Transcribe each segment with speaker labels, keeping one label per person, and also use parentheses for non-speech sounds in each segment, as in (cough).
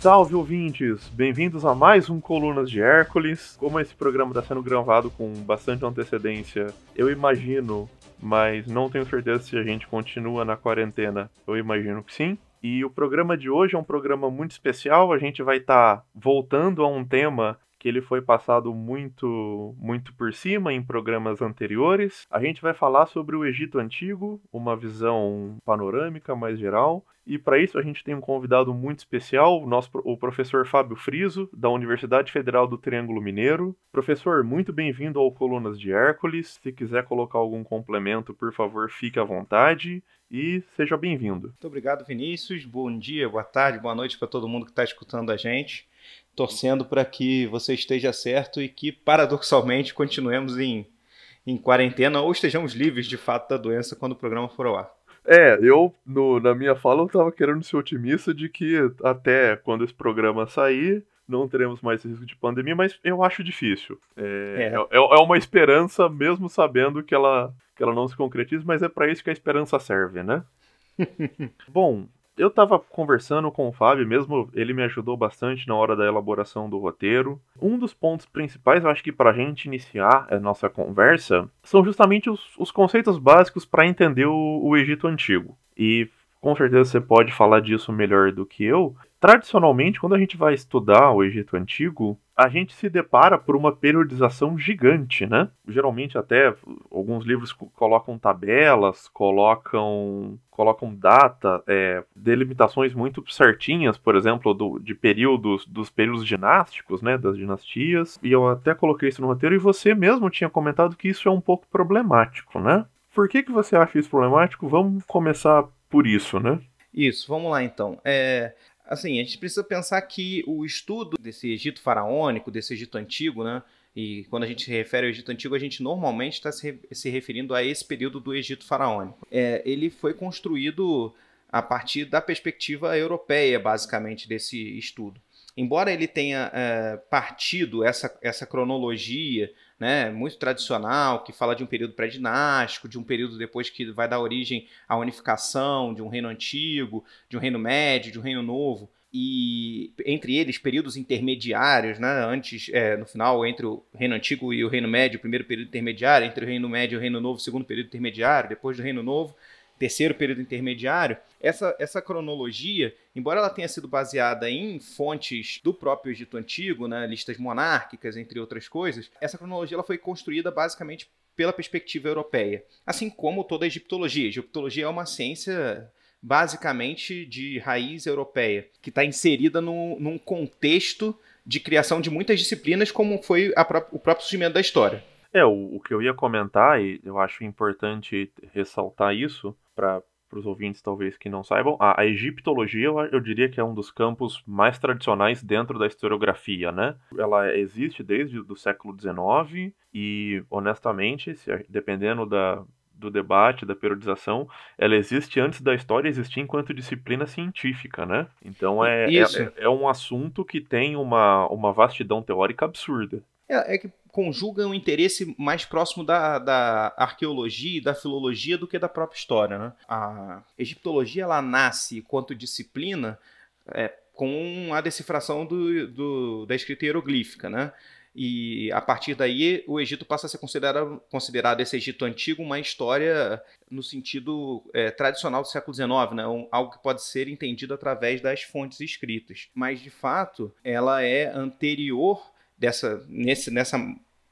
Speaker 1: Salve ouvintes! Bem-vindos a mais um Colunas de Hércules. Como esse programa está sendo gravado com bastante antecedência, eu imagino, mas não tenho certeza se a gente continua na quarentena. Eu imagino que sim. E o programa de hoje é um programa muito especial. A gente vai estar tá voltando a um tema que ele foi passado muito muito por cima em programas anteriores. A gente vai falar sobre o Egito Antigo, uma visão panorâmica mais geral. E para isso a gente tem um convidado muito especial, o, nosso, o professor Fábio Friso, da Universidade Federal do Triângulo Mineiro. Professor, muito bem-vindo ao Colunas de Hércules. Se quiser colocar algum complemento, por favor, fique à vontade e seja bem-vindo.
Speaker 2: Muito obrigado, Vinícius. Bom dia, boa tarde, boa noite para todo mundo que está escutando a gente torcendo para que você esteja certo e que, paradoxalmente, continuemos em, em quarentena ou estejamos livres de fato da doença quando o programa for ao ar.
Speaker 1: É, eu, no, na minha fala, eu estava querendo ser otimista de que até quando esse programa sair, não teremos mais risco de pandemia, mas eu acho difícil. É, é. é, é uma esperança, mesmo sabendo que ela, que ela não se concretiza, mas é para isso que a esperança serve, né? (laughs) Bom, eu tava conversando com o Fábio, mesmo ele me ajudou bastante na hora da elaboração do roteiro. Um dos pontos principais, eu acho que pra gente iniciar a nossa conversa, são justamente os, os conceitos básicos para entender o, o Egito Antigo. E com certeza você pode falar disso melhor do que eu. Tradicionalmente, quando a gente vai estudar o Egito Antigo, a gente se depara por uma periodização gigante, né? Geralmente até alguns livros colocam tabelas, colocam colocam data, é, delimitações muito certinhas, por exemplo, do, de períodos dos períodos dinásticos, né, das dinastias. E eu até coloquei isso no roteiro e você mesmo tinha comentado que isso é um pouco problemático, né? Por que que você acha isso problemático? Vamos começar por isso, né?
Speaker 2: Isso, vamos lá então. É, assim, a gente precisa pensar que o estudo desse Egito faraônico, desse Egito antigo, né? E quando a gente se refere ao Egito Antigo, a gente normalmente está se, referindo a esse período do Egito faraônico. É, ele foi construído a partir da perspectiva europeia, basicamente, desse estudo. Embora ele tenha é, partido essa, essa cronologia né, muito tradicional, que fala de um período pré-dinástico, de um período depois que vai dar origem à unificação de um reino antigo, de um reino médio, de um reino novo, e entre eles períodos intermediários, né, antes, é, no final, entre o reino antigo e o reino médio, o primeiro período intermediário, entre o reino médio e o reino novo, segundo período intermediário, depois do reino novo, terceiro período intermediário, essa, essa cronologia, embora ela tenha sido baseada em fontes do próprio Egito Antigo, né, listas monárquicas, entre outras coisas, essa cronologia ela foi construída basicamente pela perspectiva europeia, assim como toda a egiptologia. A egiptologia é uma ciência basicamente de raiz europeia, que está inserida no, num contexto de criação de muitas disciplinas, como foi pró o próprio surgimento da história.
Speaker 1: É, o, o que eu ia comentar, e eu acho importante ressaltar isso, para os ouvintes talvez que não saibam, a, a egiptologia eu, eu, diria que é um dos campos mais tradicionais dentro da historiografia, né? Ela existe desde o século XIX e, honestamente, se, dependendo da, do debate, da periodização, ela existe antes da história existir enquanto disciplina científica, né? Então é, é, é, é, um assunto que tem uma, uma vastidão teórica absurda.
Speaker 2: É, é que conjuga um interesse mais próximo da, da arqueologia e da filologia do que da própria história. Né? A egiptologia ela nasce quanto disciplina é, com a decifração do, do, da escrita hieroglífica. Né? E a partir daí o Egito passa a ser considerado, considerado esse Egito antigo uma história no sentido é, tradicional do século XIX, né? Um, algo que pode ser entendido através das fontes escritas. Mas de fato ela é anterior dessa, nesse, nessa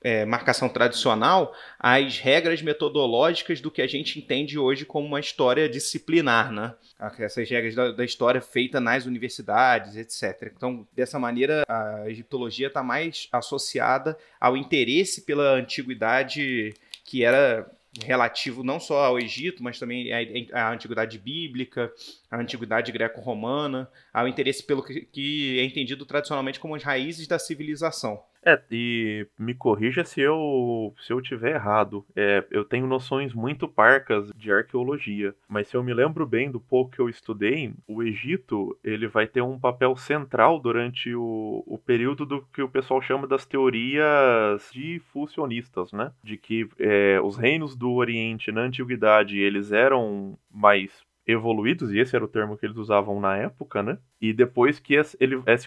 Speaker 2: é, marcação tradicional as regras metodológicas do que a gente entende hoje como uma história disciplinar, né? Essas regras da, da história feita nas universidades, etc. Então, dessa maneira, a egiptologia está mais associada ao interesse pela antiguidade que era relativo não só ao Egito, mas também à, antiguidade bíblica, à antiguidade greco-romana, ao interesse pelo que é entendido tradicionalmente como as raízes da civilização.
Speaker 1: É, e me corrija se eu se eu tiver errado. É, eu tenho noções muito parcas de arqueologia, mas se eu me lembro bem do pouco que eu estudei, o Egito ele vai ter um papel central durante o, o período do que o pessoal chama das teorias difusionistas, né? De que é, os reinos do Oriente na antiguidade eles eram mais evoluídos, e esse era o termo que eles usavam na época, né? E depois que esse,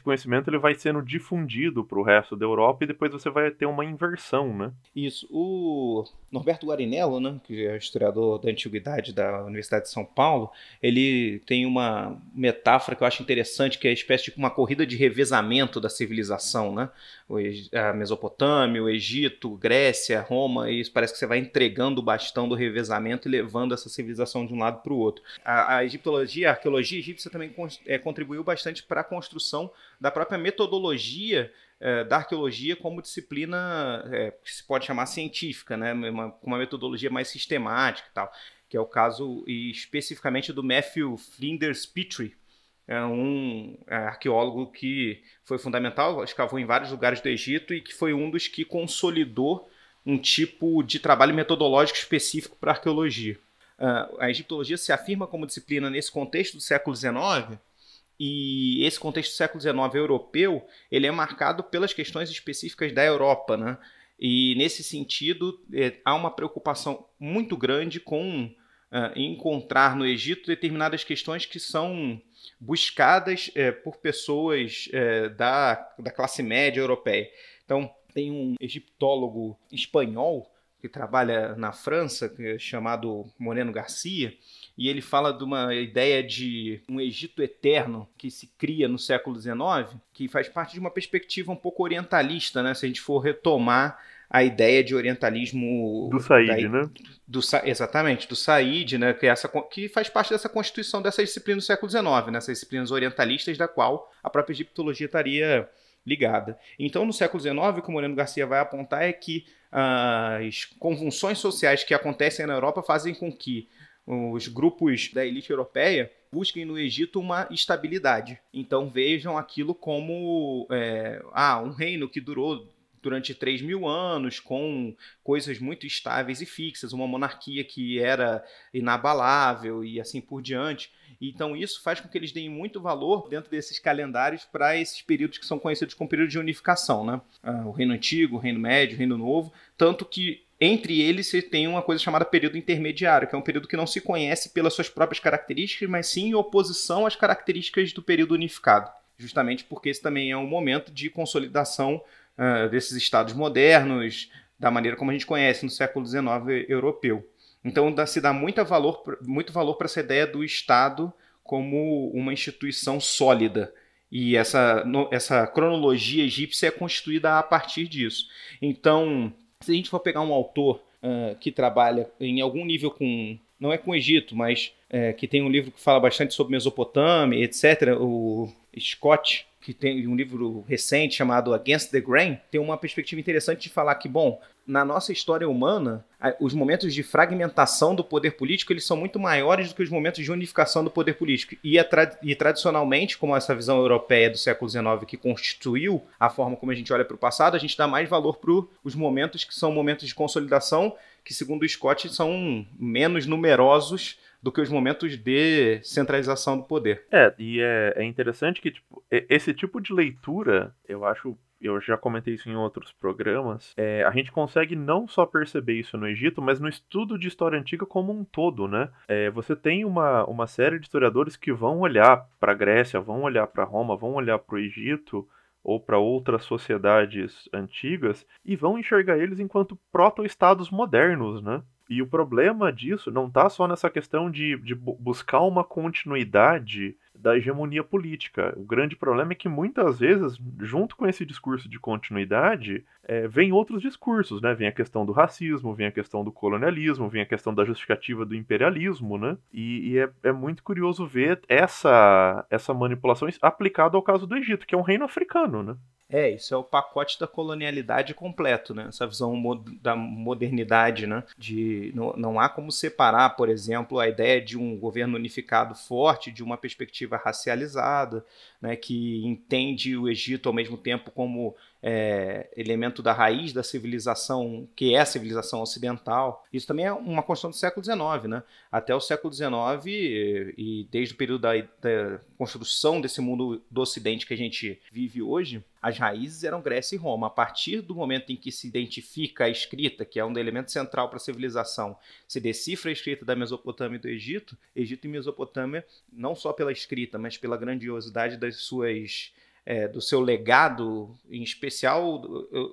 Speaker 1: conhecimento ele vai sendo difundido para o resto da Europa e depois você vai ter uma inversão, né?
Speaker 2: Isso. O Norberto Guarinello, né, que é historiador da antiguidade da Universidade de São Paulo, ele tem uma metáfora que eu acho interessante, que é a espécie de uma corrida de revezamento da civilização, né? A Mesopotâmia, o Egito, Grécia, Roma, e parece que você vai entregando o bastão do revezamento e levando essa civilização de um lado para o outro. A, a egiptologia, a arqueologia egípcia também é, contribuiu contribuiu bastante para a construção da própria metodologia é, da arqueologia como disciplina é, que se pode chamar científica, né? uma, uma metodologia mais sistemática e tal, que é o caso especificamente do Matthew Flinders Petrie, é um é, arqueólogo que foi fundamental, escavou em vários lugares do Egito e que foi um dos que consolidou um tipo de trabalho metodológico específico para a arqueologia. Uh, a egiptologia se afirma como disciplina nesse contexto do século XIX e esse contexto do século XIX europeu, ele é marcado pelas questões específicas da Europa, né? E nesse sentido, é, há uma preocupação muito grande com uh, encontrar no Egito determinadas questões que são buscadas é, por pessoas é, da, da classe média europeia. Então, tem um egiptólogo espanhol que trabalha na França, é chamado Moreno Garcia, e ele fala de uma ideia de um Egito eterno que se cria no século XIX, que faz parte de uma perspectiva um pouco orientalista, né? Se a gente for retomar a ideia de orientalismo
Speaker 1: do Said, da, né?
Speaker 2: Do, exatamente, do Said, né? Que, é essa, que faz parte dessa constituição dessa disciplina do século XIX, nessas né? disciplinas orientalistas da qual a própria egiptologia estaria ligada. Então, no século XIX, o que o Moreno Garcia vai apontar é que as convulsões sociais que acontecem na Europa fazem com que os grupos da elite europeia busquem no Egito uma estabilidade. Então vejam aquilo como é, ah, um reino que durou durante 3 mil anos, com coisas muito estáveis e fixas, uma monarquia que era inabalável e assim por diante. Então isso faz com que eles deem muito valor dentro desses calendários para esses períodos que são conhecidos como período de unificação, né? Ah, o Reino Antigo, o Reino Médio, o Reino Novo, tanto que entre eles, você tem uma coisa chamada período intermediário, que é um período que não se conhece pelas suas próprias características, mas sim em oposição às características do período unificado. Justamente porque esse também é um momento de consolidação uh, desses estados modernos, da maneira como a gente conhece no século XIX europeu. Então se dá muito valor, muito valor para essa ideia do Estado como uma instituição sólida. E essa, essa cronologia egípcia é constituída a partir disso. Então, se a gente for pegar um autor uh, que trabalha em algum nível com. Não é com o Egito, mas é, que tem um livro que fala bastante sobre Mesopotâmia, etc. O Scott, que tem um livro recente chamado Against the Grain, tem uma perspectiva interessante de falar que, bom, na nossa história humana, os momentos de fragmentação do poder político eles são muito maiores do que os momentos de unificação do poder político. E, tra e tradicionalmente, como essa visão europeia do século XIX que constituiu a forma como a gente olha para o passado, a gente dá mais valor para os momentos que são momentos de consolidação, que segundo o Scott são menos numerosos do que os momentos de centralização do poder.
Speaker 1: É, e é, é interessante que tipo, esse tipo de leitura, eu acho eu já comentei isso em outros programas, é, a gente consegue não só perceber isso no Egito, mas no estudo de história antiga como um todo, né? É, você tem uma, uma série de historiadores que vão olhar para a Grécia, vão olhar para Roma, vão olhar para o Egito ou para outras sociedades antigas e vão enxergar eles enquanto proto-estados modernos, né? E o problema disso não está só nessa questão de, de buscar uma continuidade da hegemonia política. O grande problema é que muitas vezes, junto com esse discurso de continuidade, é, vem outros discursos, né? Vem a questão do racismo, vem a questão do colonialismo, vem a questão da justificativa do imperialismo, né? E, e é, é, muito curioso ver essa, essa manipulação aplicada ao caso do Egito, que é um reino africano, né?
Speaker 2: É, isso é o pacote da colonialidade completo, né? Essa visão da modernidade, né? De não, não há como separar, por exemplo, a ideia de um governo unificado forte de uma perspectiva racializada, né? Que entende o Egito ao mesmo tempo como é, elemento da raiz da civilização, que é a civilização ocidental. Isso também é uma construção do século XIX, né? Até o século XIX e, e desde o período da, da, construção desse mundo do Ocidente que a gente vive hoje, as raízes eram Grécia e Roma. A partir do momento em que se identifica a escrita, que é um elemento central para a civilização, se decifra a escrita da Mesopotâmia e do Egito, Egito e Mesopotâmia, não só pela escrita, mas pela grandiosidade das suas é, do seu legado, em especial,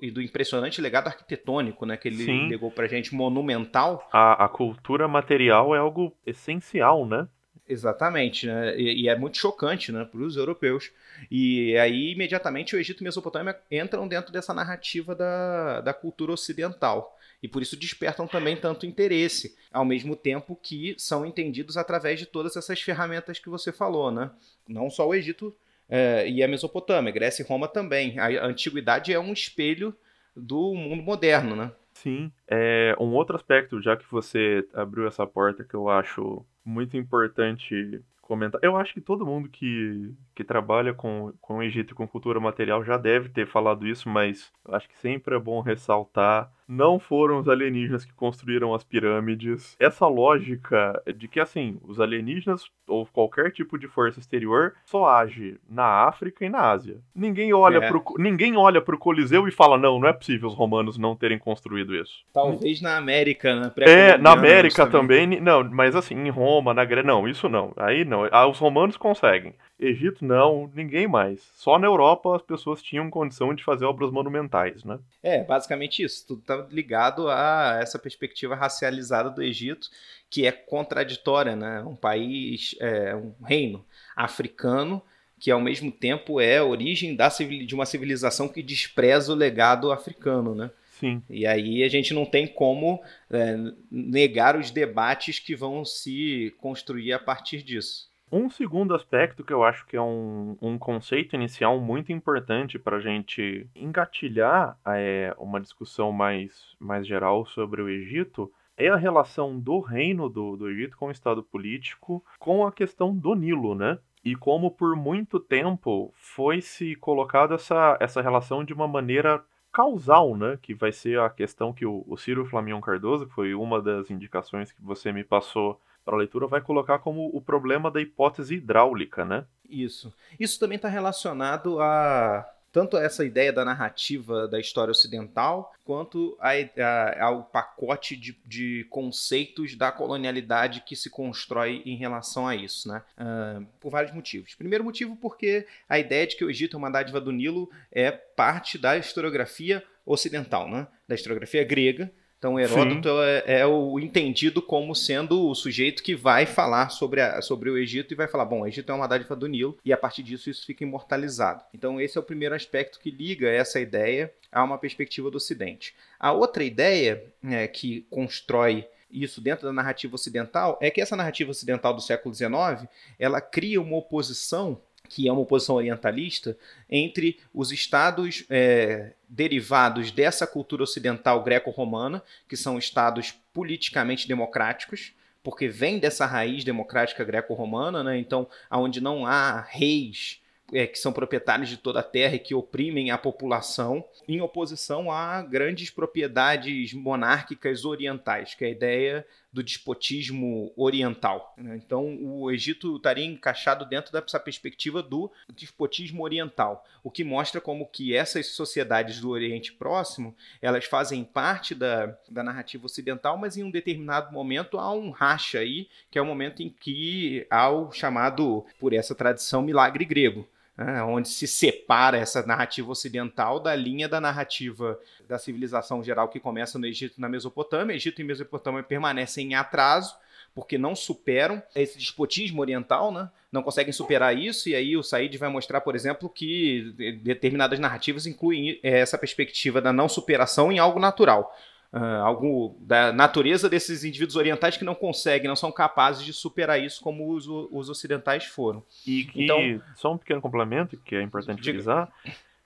Speaker 2: e do impressionante legado arquitetônico, né? Que ele Sim. legou pra gente, monumental.
Speaker 1: A, a cultura material é algo essencial, né?
Speaker 2: Exatamente, né? E, e, é muito chocante, né, para os europeus. E aí, imediatamente, o Egito e Mesopotâmia entram dentro dessa narrativa da, da cultura ocidental. E por isso despertam também tanto interesse, ao mesmo tempo que são entendidos através de todas essas ferramentas que você falou, né? Não só o Egito é, e a Mesopotâmia, Grécia e Roma também. A antiguidade é um espelho do mundo moderno, né?
Speaker 1: Sim. É, um outro aspecto, já que você abriu essa porta, que eu acho muito importante comentar. Eu acho que todo mundo que, que trabalha com, com o Egito e com cultura material já deve ter falado isso, mas acho que sempre é bom ressaltar não foram os alienígenas que construíram as pirâmides. Essa lógica de que, assim, os alienígenas ou qualquer tipo de força exterior só age na África e na Ásia. Ninguém olha, é. pro, ninguém olha pro Coliseu e fala, não, não é possível os romanos não terem construído isso.
Speaker 2: Talvez na América, né?
Speaker 1: É, na América também. também. Não, mas assim, em Roma, na Grécia, não, isso não. Aí não. Ah, os romanos conseguem. Egito não, ninguém mais. Só na Europa as pessoas tinham condição de fazer obras monumentais, né?
Speaker 2: É, basicamente isso. Tudo tá ligado a essa perspectiva racializada do Egito, que é contraditória, né? Um país, é, um reino africano que ao mesmo tempo é a origem da de uma civilização que despreza o legado africano, né?
Speaker 1: Sim.
Speaker 2: E aí a gente não tem como é, negar os debates que vão se construir a partir disso.
Speaker 1: Um segundo aspecto que eu acho que é um, um conceito inicial muito importante para a gente engatilhar é, uma discussão mais, mais geral sobre o Egito é a relação do reino do, do Egito com o Estado político com a questão do Nilo, né? E como por muito tempo foi se colocado essa, essa relação de uma maneira causal, né? Que vai ser a questão que o, o Ciro Flamion Cardoso, que foi uma das indicações que você me passou para a leitura vai colocar como o problema da hipótese hidráulica, né?
Speaker 2: Isso. Isso também está relacionado a tanto essa ideia da narrativa da história ocidental, quanto a, a, ao pacote de, de, conceitos da colonialidade que se constrói em relação a isso, né? Uh, por vários motivos. Primeiro motivo porque a ideia de que o Egito é uma dádiva do Nilo é parte da historiografia ocidental, né? Da historiografia grega, então, Heródoto é, é, o entendido como sendo o sujeito que vai falar sobre, a, sobre o Egito e vai falar: bom, o Egito é uma dádiva do Nilo, e a partir disso isso fica imortalizado. Então, esse é o primeiro aspecto que liga essa ideia a uma perspectiva do Ocidente. A outra ideia é, que constrói isso dentro da narrativa ocidental é que essa narrativa ocidental do século XIX ela cria uma oposição que é uma oposição orientalista, entre os estados é, derivados dessa cultura ocidental greco-romana, que são estados politicamente democráticos, porque vem dessa raiz democrática greco-romana, né? então, onde não há reis é, que são proprietários de toda a terra e que oprimem a população, em oposição a grandes propriedades monárquicas orientais, que é a ideia do despotismo oriental. Né? Então, o Egito estaria encaixado dentro dessa perspectiva do despotismo oriental, o que mostra como que essas sociedades do Oriente Próximo elas fazem parte da, da narrativa ocidental, mas em um determinado momento há um racha aí, que é o momento em que há o chamado, por essa tradição, milagre grego né, onde se separa essa narrativa ocidental da linha da narrativa da civilização geral que começa no Egito e na Mesopotâmia. Egito e Mesopotâmia permanecem em atraso, porque não superam esse despotismo oriental, né? não conseguem superar isso, e aí o Said vai mostrar, por exemplo, que determinadas narrativas incluem essa perspectiva da não superação em algo natural uh, algo da natureza desses indivíduos orientais que não conseguem, não são capazes de superar isso como os, os ocidentais foram.
Speaker 1: E que, então, só um pequeno complemento que é importante utilizar,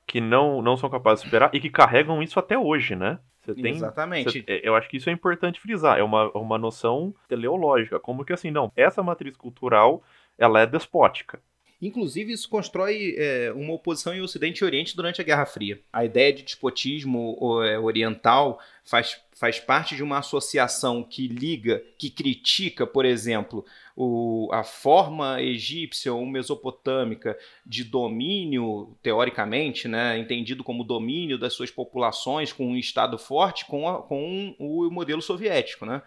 Speaker 1: que não, não são capazes de superar e que carregam isso até hoje, né?
Speaker 2: Você tem, Exatamente.
Speaker 1: Você, é, eu acho que isso é importante frisar. É uma, uma noção teleológica. Como que assim, não, essa matriz cultural ela é despótica.
Speaker 2: Inclusive, isso constrói é, uma oposição em Ocidente e Oriente durante a Guerra Fria. A ideia de despotismo é, oriental faz, faz parte de uma associação que liga, que critica, por exemplo, o, a forma egípcia ou mesopotâmica de domínio, teoricamente, né, entendido como domínio das suas populações com um Estado forte, com, a, com o modelo soviético. Né?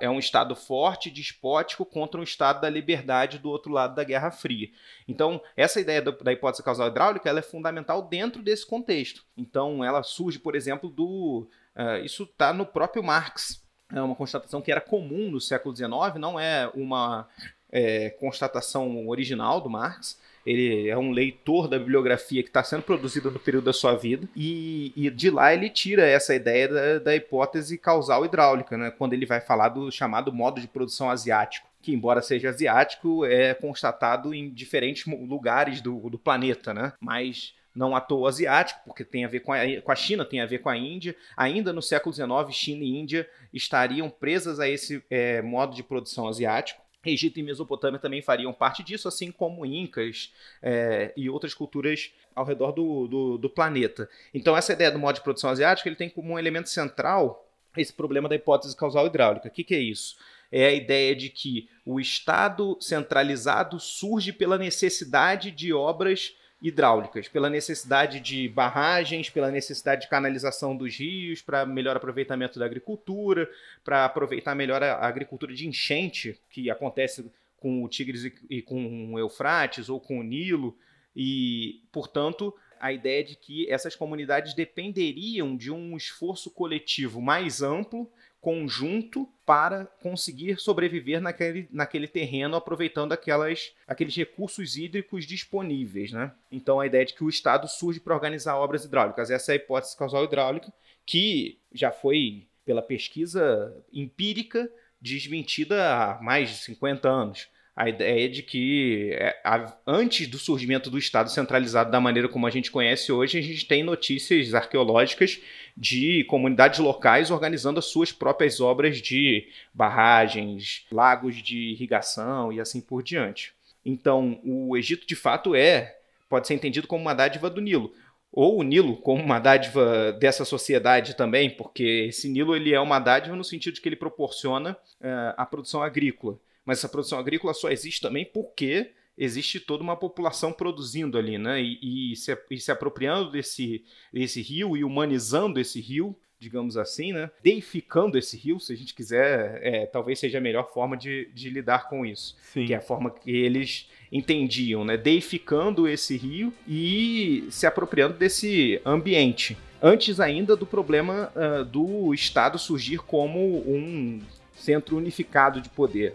Speaker 2: É um Estado forte, despótico, contra um Estado da liberdade do outro lado da Guerra Fria. Então, essa ideia da hipótese causal hidráulica ela é fundamental dentro desse contexto. Então, ela surge, por exemplo, do. Uh, isso está no próprio Marx. É uma constatação que era comum no século XIX, não é uma é, constatação original do Marx. Ele é um leitor da bibliografia que está sendo produzida no período da sua vida, e, e de lá ele tira essa ideia da, da hipótese causal hidráulica, né, quando ele vai falar do chamado modo de produção asiático que, embora seja asiático, é constatado em diferentes lugares do, do planeta, né? Mas não à toa asiático, porque tem a ver com a, com a China, tem a ver com a Índia. Ainda no século XIX, China e Índia estariam presas a esse é, modo de produção asiático. Egito e Mesopotâmia também fariam parte disso, assim como Incas é, e outras culturas ao redor do, do, do, planeta. Então, essa ideia do modo de produção asiático ele tem como um elemento central esse problema da hipótese causal hidráulica. O que, que é isso? é a ideia de que o Estado centralizado surge pela necessidade de obras hidráulicas, pela necessidade de barragens, pela necessidade de canalização dos rios, para melhor aproveitamento da agricultura, para aproveitar melhor a agricultura de enchente, que acontece com o Tigres e com o Eufrates ou com o Nilo, e, portanto, a ideia de que essas comunidades dependeriam de um esforço coletivo mais amplo conjunto para conseguir sobreviver naquele, naquele terreno, aproveitando aquelas, aqueles recursos hídricos disponíveis. Né? Então, a ideia de que o Estado surge para organizar obras hidráulicas. Essa é a hipótese causal hidráulica, que já foi, pela pesquisa empírica, desmentida há mais de 50 anos a ideia de que é, antes do surgimento do Estado centralizado da maneira como a gente conhece hoje, a gente tem notícias arqueológicas de comunidades locais organizando as suas próprias obras de barragens, lagos de irrigação e assim por diante. Então, o Egito de fato é, pode ser entendido como uma dádiva do Nilo, ou o Nilo como uma dádiva dessa sociedade também, porque esse Nilo ele é uma dádiva no sentido de que ele proporciona uh, a produção agrícola. Mas essa produção agrícola só existe também porque existe toda uma população produzindo ali, né? E, e, se, e se apropriando desse, desse rio e humanizando esse rio, digamos assim, né? Deificando esse rio, se a gente quiser, é, talvez seja a melhor forma de, de lidar com isso. Sim. Que é a forma que eles entendiam, né? Deificando esse rio e se apropriando desse ambiente. Antes ainda do problema uh, do Estado surgir como um centro unificado de poder.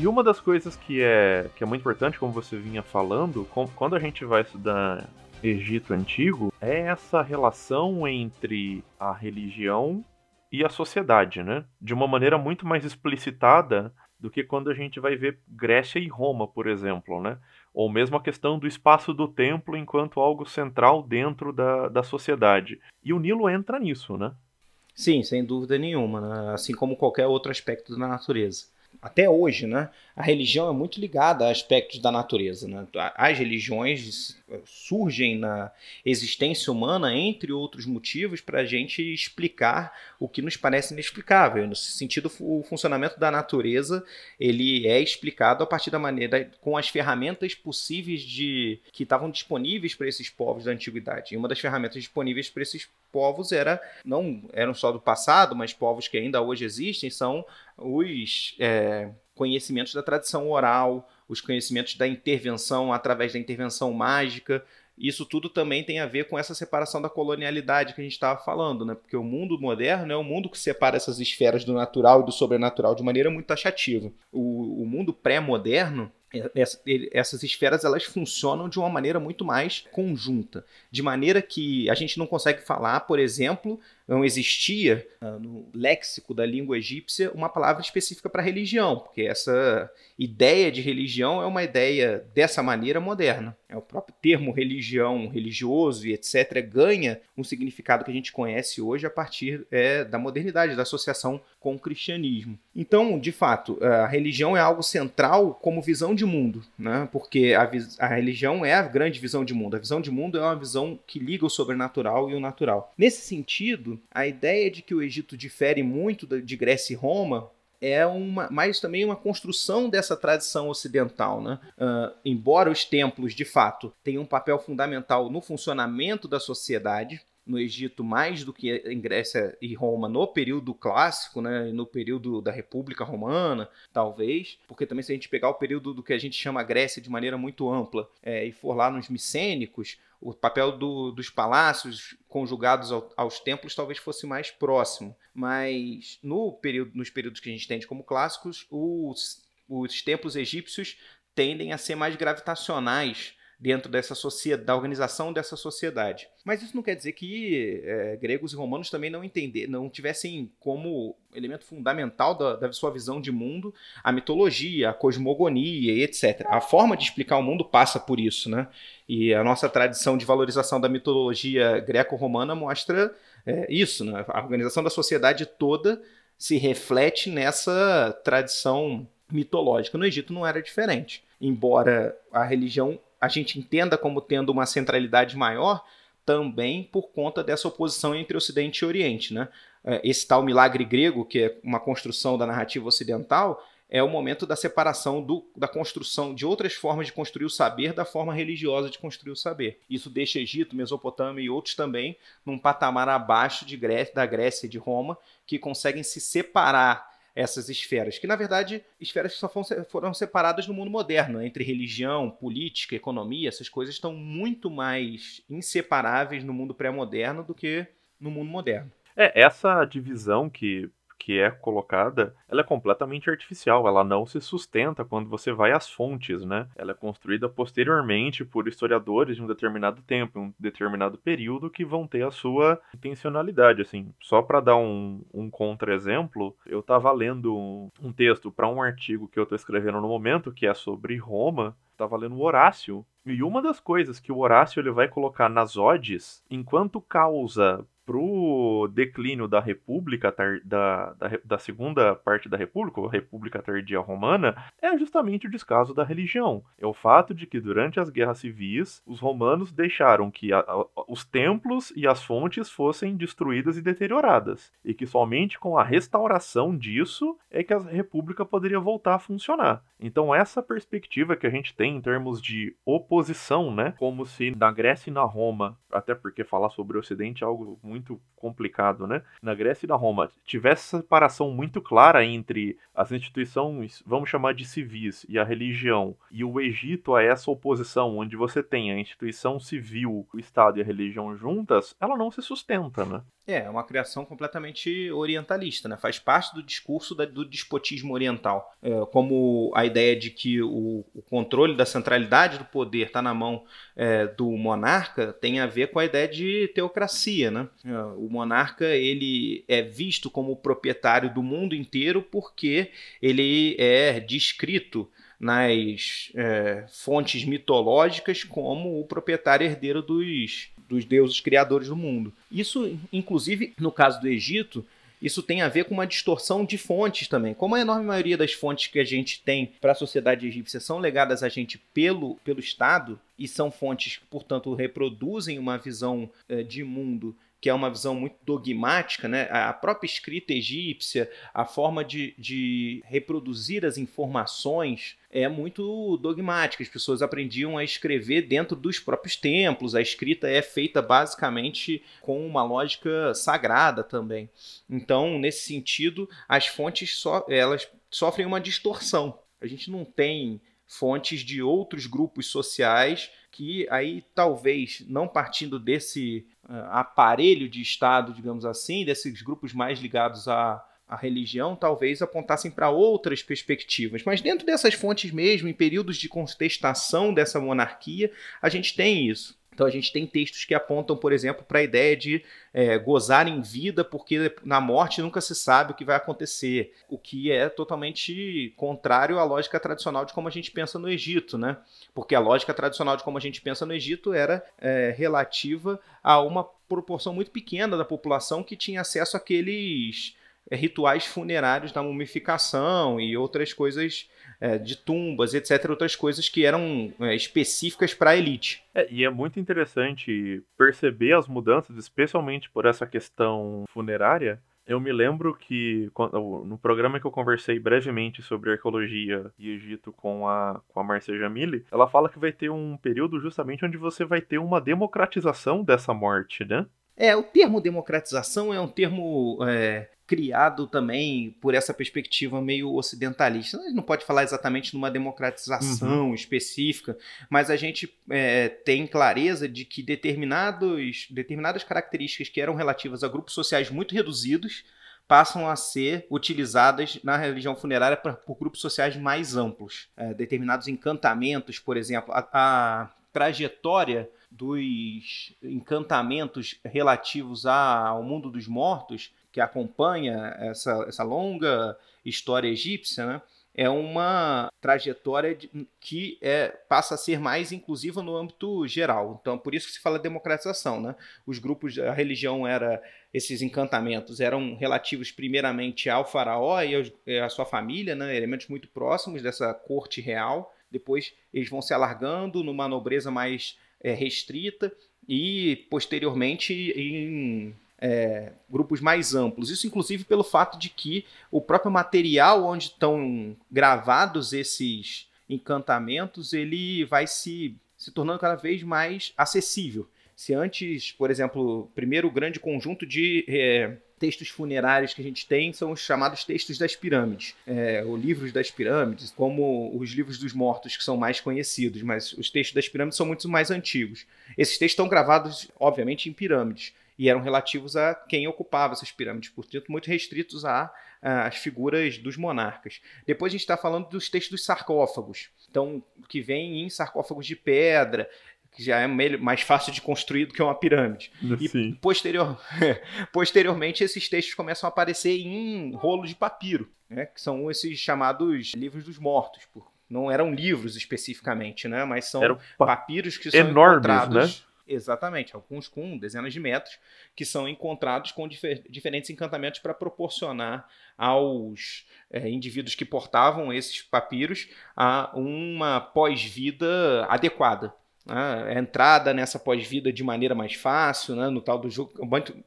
Speaker 1: E uma das coisas que é, que é muito importante, como você vinha falando, quando a gente vai estudar Egito Antigo, é essa relação entre a religião e a sociedade, né? De uma maneira muito mais explicitada do que quando a gente vai ver Grécia e Roma, por exemplo, né? Ou mesmo a questão do espaço do templo enquanto algo central dentro da, da sociedade. E o Nilo entra nisso, né?
Speaker 2: Sim, sem dúvida nenhuma, né? assim como qualquer outro aspecto da natureza até hoje, né, a religião é muito ligada a aspectos da natureza. Né? As religiões surgem na existência humana, entre outros motivos, para a gente explicar o que nos parece inexplicável. No sentido, o funcionamento da natureza ele é explicado a partir da maneira, com as ferramentas possíveis de que estavam disponíveis para esses povos da antiguidade. E uma das ferramentas disponíveis para esses povos era não eram só do passado, mas povos que ainda hoje existem são os é, conhecimentos da tradição oral, os conhecimentos da intervenção através da intervenção mágica. Isso tudo também tem a ver com essa separação da colonialidade que a gente estava falando, né? Porque o mundo moderno é um mundo que separa essas esferas do natural e do sobrenatural de maneira muito taxativa. O, o mundo pré-moderno essas esferas elas funcionam de uma maneira muito mais conjunta, de maneira que a gente não consegue falar, por exemplo, não existia uh, no léxico da língua egípcia uma palavra específica para religião, porque essa ideia de religião é uma ideia dessa maneira moderna. É o próprio termo religião, religioso e etc. ganha um significado que a gente conhece hoje a partir é, da modernidade, da associação com o cristianismo. Então, de fato, a religião é algo central como visão de mundo, né? porque a, a religião é a grande visão de mundo. A visão de mundo é uma visão que liga o sobrenatural e o natural. Nesse sentido, a ideia de que o Egito difere muito de Grécia e Roma é uma, mais também uma construção dessa tradição ocidental, né? Uh, embora os templos de fato tenham um papel fundamental no funcionamento da sociedade, no Egito mais do que em Grécia e Roma no período clássico, né, no período da República Romana, talvez, porque também se a gente pegar o período do que a gente chama Grécia de maneira muito ampla é, e for lá nos micênicos, o papel do, dos palácios conjugados ao, aos templos talvez fosse mais próximo, mas no período, nos períodos que a gente entende como clássicos, os, os templos egípcios tendem a ser mais gravitacionais dentro dessa sociedade, da organização dessa sociedade. Mas isso não quer dizer que é, gregos e romanos também não entender, não tivessem como elemento fundamental da, da, sua visão de mundo a mitologia, a cosmogonia e etc. A forma de explicar o mundo passa por isso, né? E a nossa tradição de valorização da mitologia greco-romana mostra é, isso, né? A organização da sociedade toda se reflete nessa tradição mitológica. No Egito não era diferente. Embora a religião a gente entenda como tendo uma centralidade maior também por conta dessa oposição entre Ocidente e Oriente. Né? É, esse tal milagre grego, que é uma construção da narrativa ocidental, é o momento da separação do, da construção de outras formas de construir o saber da forma religiosa de construir o saber. Isso deixa Egito, Mesopotâmia e outros também num patamar abaixo de Grécia, da Grécia e de Roma, que conseguem se separar essas esferas, que na verdade esferas que só foram separadas no mundo moderno, entre religião, política, economia, essas coisas estão muito mais inseparáveis no mundo pré-moderno do que no mundo moderno.
Speaker 1: É, essa divisão que que é colocada, ela é completamente artificial, ela não se sustenta quando você vai às fontes, né? Ela é construída posteriormente por historiadores de um determinado tempo, um determinado período que vão ter a sua intencionalidade, assim. Só para dar um, um contra-exemplo, eu estava lendo um, um texto para um artigo que eu estou escrevendo no momento, que é sobre Roma, estava lendo o Horácio, e uma das coisas que o Horácio ele vai colocar nas odes, enquanto causa pro declínio da República, da, da, da, segunda parte da República, a República Tardia Romana, é justamente o descaso da religião. É o fato de que durante as guerras civis, os romanos deixaram que a, a, os templos e as fontes fossem destruídas e deterioradas, e que somente com a restauração disso é que a República poderia voltar a funcionar. Então essa perspectiva que a gente tem em termos de oposição, né, como se na Grécia e na Roma, até porque falar sobre o Ocidente é algo muito muito complicado, né? Na Grécia e na Roma, tivesse separação muito clara entre as instituições, vamos chamar de civis, e a religião, e o Egito a essa oposição, onde você tem a instituição civil, o Estado e a religião juntas, ela não se sustenta, né?
Speaker 2: É, é uma criação completamente orientalista, né? Faz parte do discurso da, do despotismo oriental. É, como a ideia de que o, o, controle da centralidade do poder está na mão é, do monarca tem a ver com a ideia de teocracia, né? É, o monarca ele é visto como proprietário do mundo inteiro porque ele é descrito nas é, fontes mitológicas como o proprietário herdeiro dos, dos deuses criadores do mundo. Isso, inclusive, no caso do Egito, isso tem a ver com uma distorção de fontes também. Como a enorme maioria das fontes que a gente tem para a sociedade egípcia são legadas a gente pelo, pelo Estado, e são fontes que, portanto, reproduzem uma visão é, de mundo que é uma visão muito dogmática, né? a própria escrita egípcia, a forma de, de reproduzir as informações é muito dogmática. As pessoas aprendiam a escrever dentro dos próprios templos. A escrita é feita basicamente com uma lógica sagrada também. Então, nesse sentido, as fontes so elas sofrem uma distorção. A gente não tem fontes de outros grupos sociais que aí talvez não partindo desse aparelho de Estado, digamos assim, desses grupos mais ligados à, à religião, talvez apontassem para outras perspectivas. Mas dentro dessas fontes mesmo, em períodos de contestação dessa monarquia, a gente tem isso. Então a gente tem textos que apontam, por exemplo, para a ideia de é, gozar em vida, porque na morte nunca se sabe o que vai acontecer, o que é totalmente contrário à lógica tradicional de como a gente pensa no Egito, né? Porque a lógica tradicional de como a gente pensa no Egito era é, relativa a uma proporção muito pequena da população que tinha acesso àqueles é, rituais funerários da mumificação e outras coisas é, de tumbas, etc., outras coisas que eram é, específicas para a elite.
Speaker 1: É, e é muito interessante perceber as mudanças, especialmente por essa questão funerária. Eu me lembro que no programa que eu conversei brevemente sobre arqueologia e Egito com a, com a Marcia Jamili, ela fala que vai ter um período justamente onde você vai ter uma democratização dessa morte, né?
Speaker 2: É, o termo democratização é um termo é, criado também por essa perspectiva meio ocidentalista. A gente não pode falar exatamente numa democratização uhum. específica, mas a gente é, tem clareza de que determinados, determinadas características que eram relativas a grupos sociais muito reduzidos passam a ser utilizadas na religião funerária pra, por grupos sociais mais amplos. É, determinados encantamentos, por exemplo, a, a trajetória dos encantamentos relativos ao mundo dos mortos que acompanha essa, essa longa história egípcia, né, é uma trajetória que é, passa a ser mais inclusiva no âmbito geral. Então, por isso que se fala democratização. Né? Os grupos, a religião era, esses encantamentos eram relativos primeiramente ao faraó e à sua família, né? elementos muito próximos dessa corte real. Depois eles vão se alargando numa nobreza mais é, restrita e posteriormente em é, grupos mais amplos. Isso, inclusive, pelo fato de que o próprio material onde estão gravados esses encantamentos ele vai se, se tornando cada vez mais acessível. Se antes, por exemplo, o primeiro grande conjunto de é, textos funerários que a gente tem são os chamados textos das pirâmides, é, ou livros das pirâmides, como os livros dos mortos, que são mais conhecidos, mas os textos das pirâmides são muito mais antigos. Esses textos estão gravados, obviamente, em pirâmides e eram relativos a quem ocupava essas pirâmides, portanto, muito restritos a, a as figuras dos monarcas. Depois a gente está falando dos textos dos sarcófagos, então que vem em sarcófagos de pedra, que já é mais fácil de construir do que uma pirâmide. Sim. E posterior, (laughs) posteriormente esses textos começam a aparecer em rolo de papiro, né, que são esses chamados livros dos mortos, por não eram livros especificamente, né? Mas são papiros que são enormes, encontrados. Né? Exatamente, alguns com dezenas de metros, que são encontrados com difer diferentes encantamentos para proporcionar aos é, indivíduos que portavam esses papiros a uma pós-vida adequada né, a entrada nessa pós-vida de maneira mais fácil, né, no tal do jogo.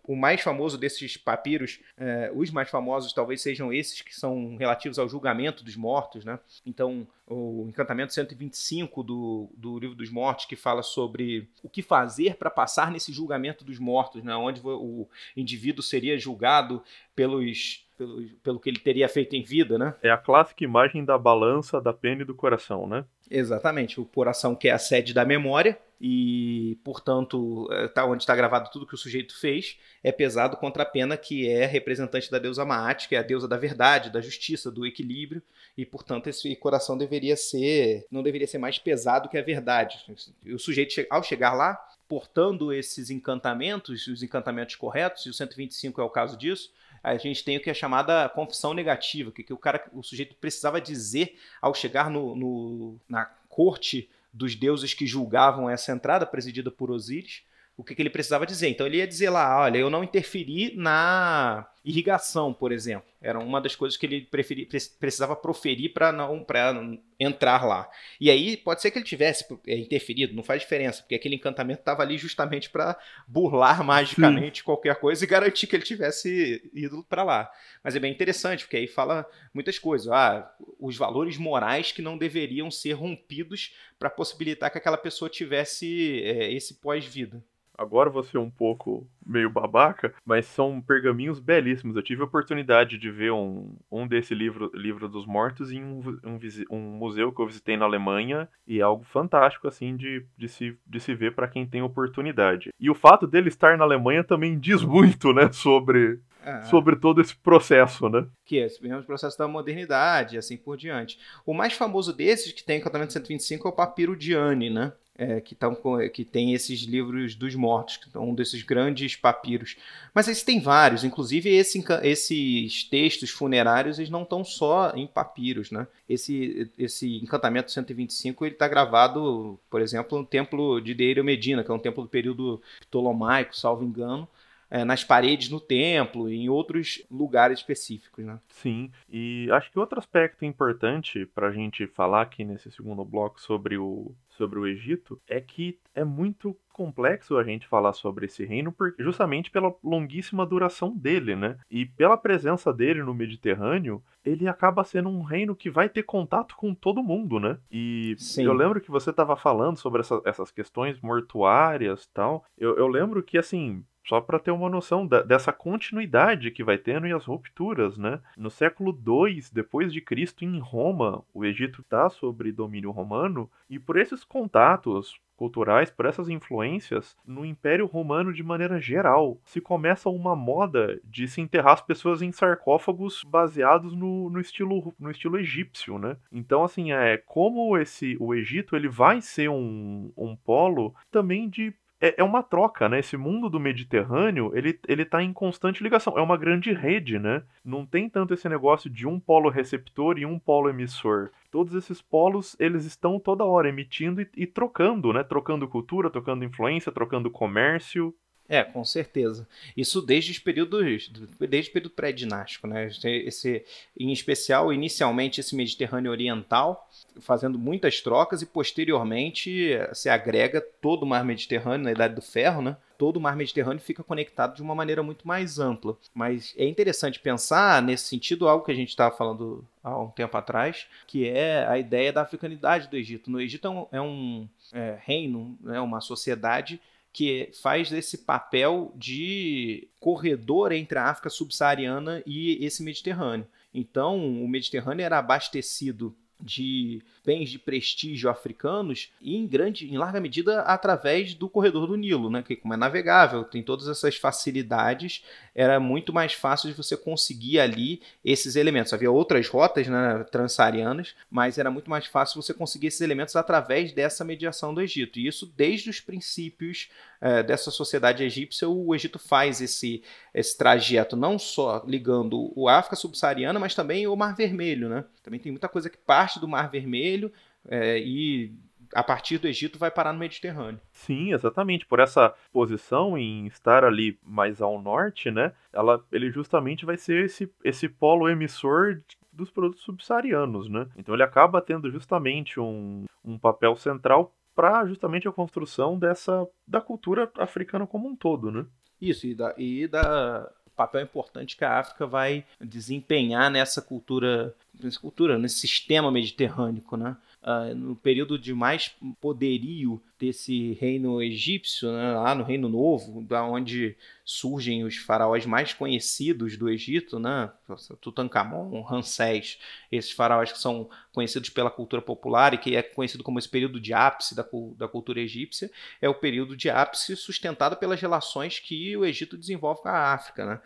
Speaker 2: O mais famoso desses papiros, é, os mais famosos talvez sejam esses que são relativos ao julgamento dos mortos. Né? Então, o encantamento 125 do, do Livro dos Mortos, que fala sobre o que fazer para passar nesse julgamento dos mortos, né, onde o indivíduo seria julgado pelos pelo, pelo que ele teria feito em vida, né?
Speaker 1: É a clássica imagem da balança da pena e do coração, né?
Speaker 2: Exatamente, o coração que é a sede da memória e, portanto, é, tá onde está gravado tudo que o sujeito fez, é pesado contra a pena que é representante da deusa Maat, que é a deusa da verdade, da justiça, do equilíbrio, e, portanto, esse coração deveria ser, não deveria ser mais pesado que a verdade. O sujeito, ao chegar lá, portando esses encantamentos, os encantamentos corretos, e o 125 é o caso disso, a gente tem o que é chamada confissão negativa, que, que o cara, o sujeito precisava dizer ao chegar no, no na corte dos deuses que julgavam essa entrada presidida por Osíris, o que, que, ele precisava dizer. Então ele ia dizer lá, olha, eu não interferi na irrigação, por exemplo. Era uma das coisas que ele preferi, precisava proferir para não para entrar lá. E aí pode ser que ele tivesse é, interferido, não faz diferença, porque aquele encantamento estava ali justamente para burlar magicamente Sim. qualquer coisa e garantir que ele tivesse ido para lá. Mas é bem interessante, porque aí fala muitas coisas. Ah, os valores morais que não deveriam ser rompidos para possibilitar que aquela pessoa tivesse é, esse pós-vida.
Speaker 1: Agora você é um pouco meio babaca, mas são pergaminhos belíssimos. Eu tive a oportunidade de ver um, um desse livro, livro dos mortos em um, um, um museu que eu visitei na Alemanha e é algo fantástico assim de, de, se, de se ver para quem tem oportunidade. E o fato dele estar na Alemanha também diz muito, né, sobre ah, sobre todo esse processo, né?
Speaker 2: Que é esse mesmo processo da modernidade e assim por diante. O mais famoso desses que tem em Encantamento 125 é o Papiro Diane, né? É, que, tão, que tem esses livros dos mortos, que um desses grandes papiros. Mas esse tem vários, inclusive esse, esses textos funerários eles não estão só em papiros. Né? Esse, esse encantamento 125 está gravado, por exemplo, no templo de Deira Medina, que é um templo do período ptolomaico, salvo engano, é, nas paredes no templo e em outros lugares específicos, né?
Speaker 1: Sim, e acho que outro aspecto importante para a gente falar aqui nesse segundo bloco sobre o, sobre o Egito é que é muito complexo a gente falar sobre esse reino porque justamente pela longuíssima duração dele, né? E pela presença dele no Mediterrâneo, ele acaba sendo um reino que vai ter contato com todo mundo, né? E Sim. eu lembro que você estava falando sobre essa, essas questões mortuárias tal. Eu, eu lembro que, assim, só para ter uma noção da, dessa continuidade que vai tendo e as rupturas, né? No século II depois de Cristo, em Roma, o Egito está sob domínio romano e por esses contatos culturais, por essas influências, no Império Romano de maneira geral, se começa uma moda de se enterrar as pessoas em sarcófagos baseados no, no, estilo, no estilo egípcio, né? Então, assim, é como esse o Egito ele vai ser um, um polo também de é, é uma troca, né? Esse mundo do Mediterrâneo, ele, ele tá em constante ligação. É uma grande rede, né? Não tem tanto esse negócio de um polo receptor e um polo emissor. Todos esses polos, eles estão toda hora emitindo e, e trocando, né? Trocando cultura, trocando influência, trocando comércio.
Speaker 2: É, com certeza. Isso desde os períodos, desde o período pré-dinástico, né? Esse, em especial, inicialmente, esse Mediterrâneo Oriental, fazendo muitas trocas, e posteriormente se agrega todo o mar Mediterrâneo na Idade do Ferro, né? Todo o mar Mediterrâneo fica conectado de uma maneira muito mais ampla. Mas é interessante pensar nesse sentido algo que a gente estava falando há um tempo atrás, que é a ideia da africanidade do Egito. No Egito é um, é um é, reino, né, uma sociedade que faz esse papel de corredor entre a África subsaariana e esse Mediterrâneo. Então, o Mediterrâneo era abastecido de bens de prestígio africanos e em grande, em larga medida através do corredor do Nilo, né? Que como é navegável, tem todas essas facilidades, era muito mais fácil de você conseguir ali esses elementos. Havia outras rotas né, transsaarianas, mas era muito mais fácil você conseguir esses elementos através dessa mediação do Egito. E isso desde os princípios é, dessa sociedade egípcia, o Egito faz esse, esse trajeto não só ligando o África subsaariana, mas também o Mar Vermelho, né? Também tem muita coisa que parte do Mar Vermelho é, e a partir do Egito vai parar no Mediterrâneo.
Speaker 1: Sim, exatamente. Por essa posição em estar ali mais ao norte, né? Ela, ele justamente vai ser esse, esse polo emissor dos produtos subsaarianos, né? Então ele acaba tendo justamente um, um papel central para justamente a construção dessa da cultura africana como um todo, né?
Speaker 2: Isso, e da, e da papel importante que a África vai desempenhar nessa cultura, nessa cultura, nesse sistema mediterrâneo, né? Uh, no período de mais poderio desse reino egípcio, né, lá no Reino Novo, da onde surgem os faraós mais conhecidos do Egito, né, Tutankhamon, Ramsés, esses faraós que são conhecidos pela cultura popular e que é conhecido como esse período de ápice da, da cultura egípcia, é o período de ápice sustentado pelas relações que o Egito desenvolve com a África. Né?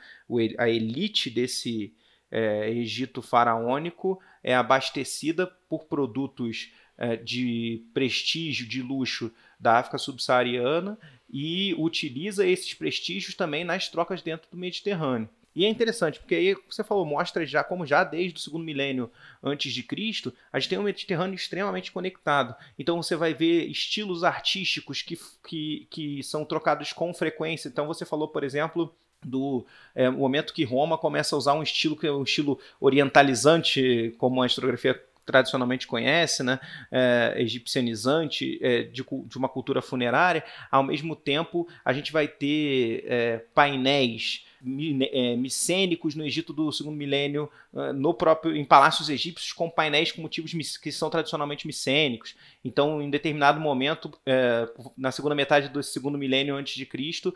Speaker 2: a elite desse é, Egito faraônico é abastecida por produtos é, de prestígio, de luxo da África subsaariana e utiliza esses prestígios também nas trocas dentro do Mediterrâneo. E é interessante, porque aí você falou, mostra já como já desde o segundo milênio antes de Cristo, a gente tem um Mediterrâneo extremamente conectado. Então você vai ver estilos artísticos que, que, que são trocados com frequência. Então você falou, por exemplo, do é, momento que Roma começa a usar um estilo que é um estilo orientalizante, como a historiografia tradicionalmente conhece, né, é, egipcianizante, é, de, de, uma cultura funerária, ao mesmo tempo a gente vai ter é, painéis micênicos no Egito do segundo milênio, é, no próprio em palácios egípcios com painéis com motivos que são tradicionalmente micênicos. Então, em determinado momento, é, na segunda metade do segundo milênio antes de Cristo,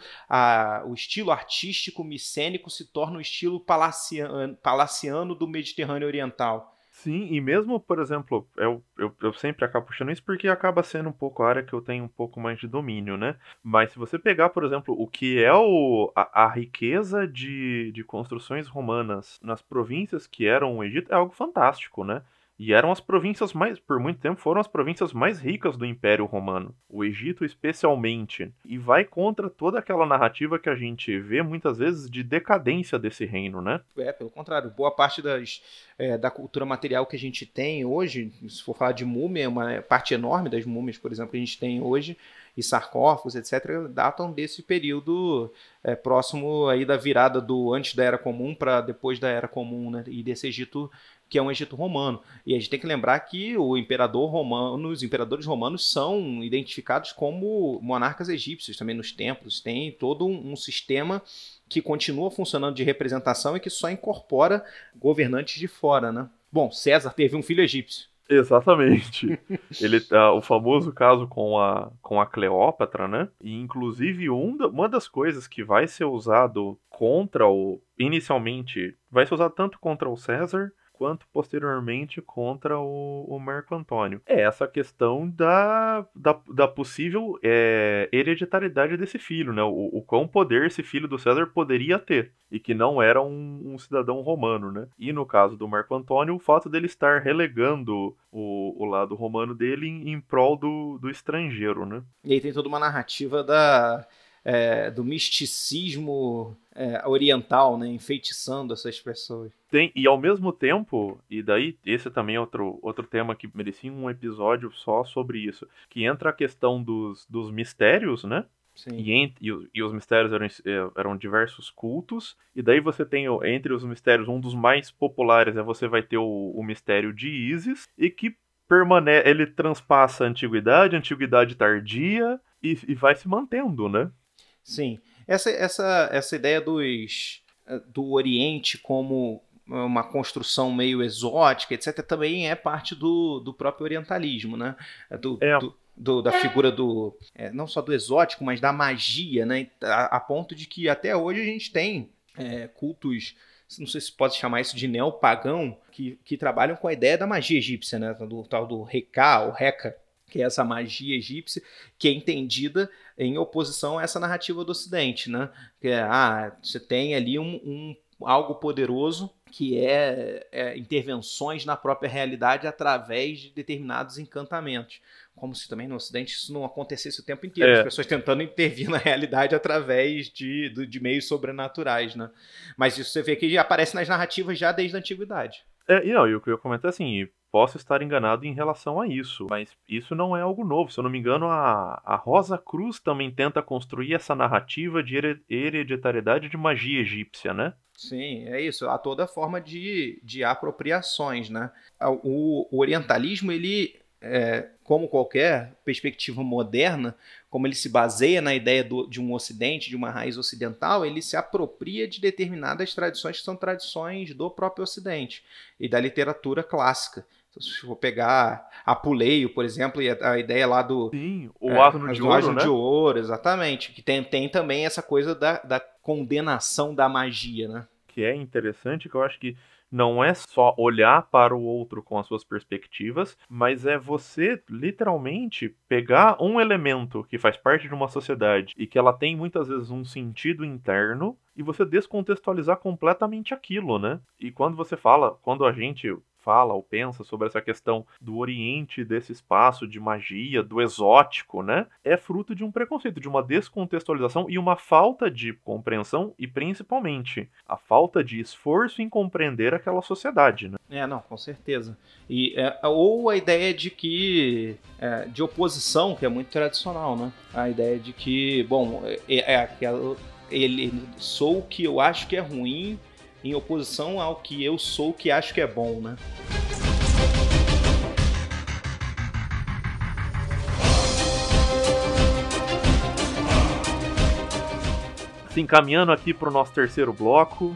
Speaker 2: o estilo artístico micênico se torna o estilo palaciano do Mediterrâneo Oriental.
Speaker 1: Sim, e mesmo, por exemplo, eu, eu, eu sempre acabo puxando isso porque acaba sendo um pouco a área que eu tenho um pouco mais de domínio, né? Mas se você pegar, por exemplo, o que é o, a, a riqueza de, de construções romanas nas províncias que eram o Egito, é algo fantástico, né? E eram as províncias mais, por muito tempo, foram as províncias mais ricas do Império Romano. O Egito, especialmente. E vai contra toda aquela narrativa que a gente vê muitas vezes de decadência desse reino, né?
Speaker 2: É, pelo contrário. Boa parte das, é, da cultura material que a gente tem hoje, se for falar de múmia, uma parte enorme das múmias, por exemplo, que a gente tem hoje, e sarcófagos, etc., datam desse período é, próximo aí da virada do antes da Era Comum para depois da Era Comum, né? E desse Egito que é um Egito romano. E a gente tem que lembrar que o imperador romano, os imperadores romanos são identificados como monarcas egípcios também nos templos. Tem todo um, um sistema que continua funcionando de representação e que só incorpora governantes de fora, né? Bom, César teve um filho egípcio.
Speaker 1: Exatamente. (laughs) Ele tá, o famoso caso com a, com a Cleópatra, né? E inclusive um da, uma das coisas que vai ser usado contra o inicialmente vai ser usado tanto contra o César quanto posteriormente contra o, o Marco Antônio. É essa questão da, da, da possível é, hereditariedade desse filho, né? O, o quão poder esse filho do César poderia ter, e que não era um, um cidadão romano, né? E no caso do Marco Antônio, o fato dele estar relegando o, o lado romano dele em, em prol do, do estrangeiro, né?
Speaker 2: E aí tem toda uma narrativa da é, do misticismo é, oriental, né, enfeitiçando essas pessoas.
Speaker 1: Tem, e ao mesmo tempo, e daí esse também é outro, outro tema que merecia um episódio só sobre isso, que entra a questão dos, dos mistérios, né?
Speaker 2: Sim.
Speaker 1: E, e, e, os mistérios eram, é, eram diversos cultos, e daí você tem, entre os mistérios, um dos mais populares é você vai ter o, o mistério de Isis, e que permanece, ele transpassa a antiguidade, a antiguidade tardia, e, e vai se mantendo, né?
Speaker 2: Sim. Essa, essa, essa ideia dos, eh, do Oriente como uma construção meio exótica, etc., também é parte do, do próprio orientalismo, né? É do, é. do, do da figura do. É, não só do exótico, mas da magia, né? A, a ponto de que até hoje a gente tem é, cultos não sei se pode chamar isso de neopagão, que, que trabalham com a ideia da magia egípcia, né? Do tal do Reká, ou Reca, que é essa magia egípcia, que é entendida em oposição a essa narrativa do Ocidente, né? Que é, ah, você tem ali um, um algo poderoso que é, é, intervenções na própria realidade através de determinados encantamentos. Como se também no Ocidente isso não acontecesse o tempo inteiro, é. as pessoas tentando intervir (laughs) na realidade através de, de, de meios sobrenaturais, né? Mas isso você vê que aparece nas narrativas já desde a antiguidade.
Speaker 1: É, e não, e o que eu comento é assim, posso estar enganado em relação a isso, mas isso não é algo novo. Se eu não me engano, a, a Rosa Cruz também tenta construir essa narrativa de hereditariedade de magia egípcia, né?
Speaker 2: Sim, é isso. Há toda forma de, de apropriações, né? O, o orientalismo, ele, é, como qualquer perspectiva moderna, como ele se baseia na ideia do, de um ocidente, de uma raiz ocidental, ele se apropria de determinadas tradições que são tradições do próprio ocidente e da literatura clássica. Se for pegar Apuleio, por exemplo, e a, a ideia lá do.
Speaker 1: Sim, o é, asno de ouro.
Speaker 2: né? de ouro, exatamente. Que tem, tem também essa coisa da, da condenação da magia, né?
Speaker 1: Que é interessante, que eu acho que não é só olhar para o outro com as suas perspectivas, mas é você literalmente pegar um elemento que faz parte de uma sociedade e que ela tem muitas vezes um sentido interno e você descontextualizar completamente aquilo, né? E quando você fala, quando a gente fala ou pensa sobre essa questão do Oriente, desse espaço de magia, do exótico, né? É fruto de um preconceito, de uma descontextualização e uma falta de compreensão e principalmente a falta de esforço em compreender aquela sociedade, né?
Speaker 2: É, não, com certeza. E é, ou a ideia de que é, de oposição, que é muito tradicional, né? A ideia de que, bom, é, é aquela ele sou o que eu acho que é ruim em oposição ao que eu sou que acho que é bom, né?
Speaker 1: Se encaminhando aqui para o nosso terceiro bloco,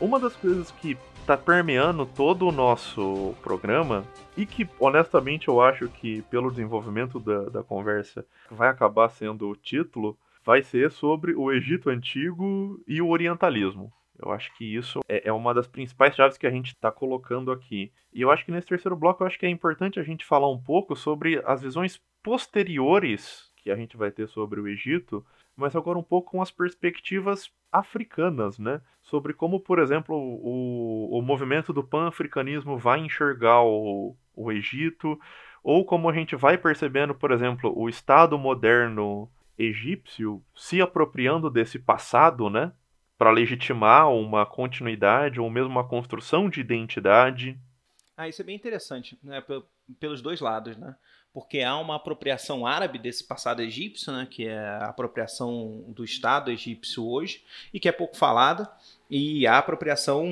Speaker 1: uma das coisas que está permeando todo o nosso programa e que honestamente eu acho que pelo desenvolvimento da, da conversa vai acabar sendo o título vai ser sobre o Egito Antigo e o Orientalismo. Eu acho que isso é, é uma das principais chaves que a gente está colocando aqui. E eu acho que nesse terceiro bloco eu acho que é importante a gente falar um pouco sobre as visões posteriores que a gente vai ter sobre o Egito mas agora um pouco com as perspectivas africanas, né? Sobre como, por exemplo, o, o movimento do pan-africanismo vai enxergar o, o Egito, ou como a gente vai percebendo, por exemplo, o Estado moderno egípcio se apropriando desse passado, né? Para legitimar uma continuidade ou mesmo uma construção de identidade.
Speaker 2: Ah, isso é bem interessante, né? Pelos dois lados, né? Porque há uma apropriação árabe desse passado egípcio, né? Que é a apropriação do Estado egípcio hoje e que é pouco falada, e a apropriação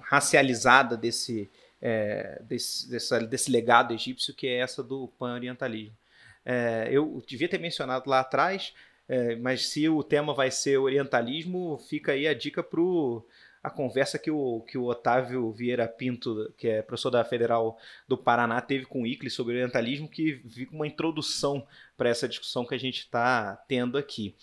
Speaker 2: racializada desse, é, desse, dessa, desse legado egípcio que é essa do pan-orientalismo. É, eu devia ter mencionado lá atrás, é, mas se o tema vai ser orientalismo, fica aí a dica para a conversa que o, que o Otávio Vieira Pinto, que é professor da Federal do Paraná, teve com o ICLE sobre orientalismo, que fica uma introdução para essa discussão que a gente está tendo aqui.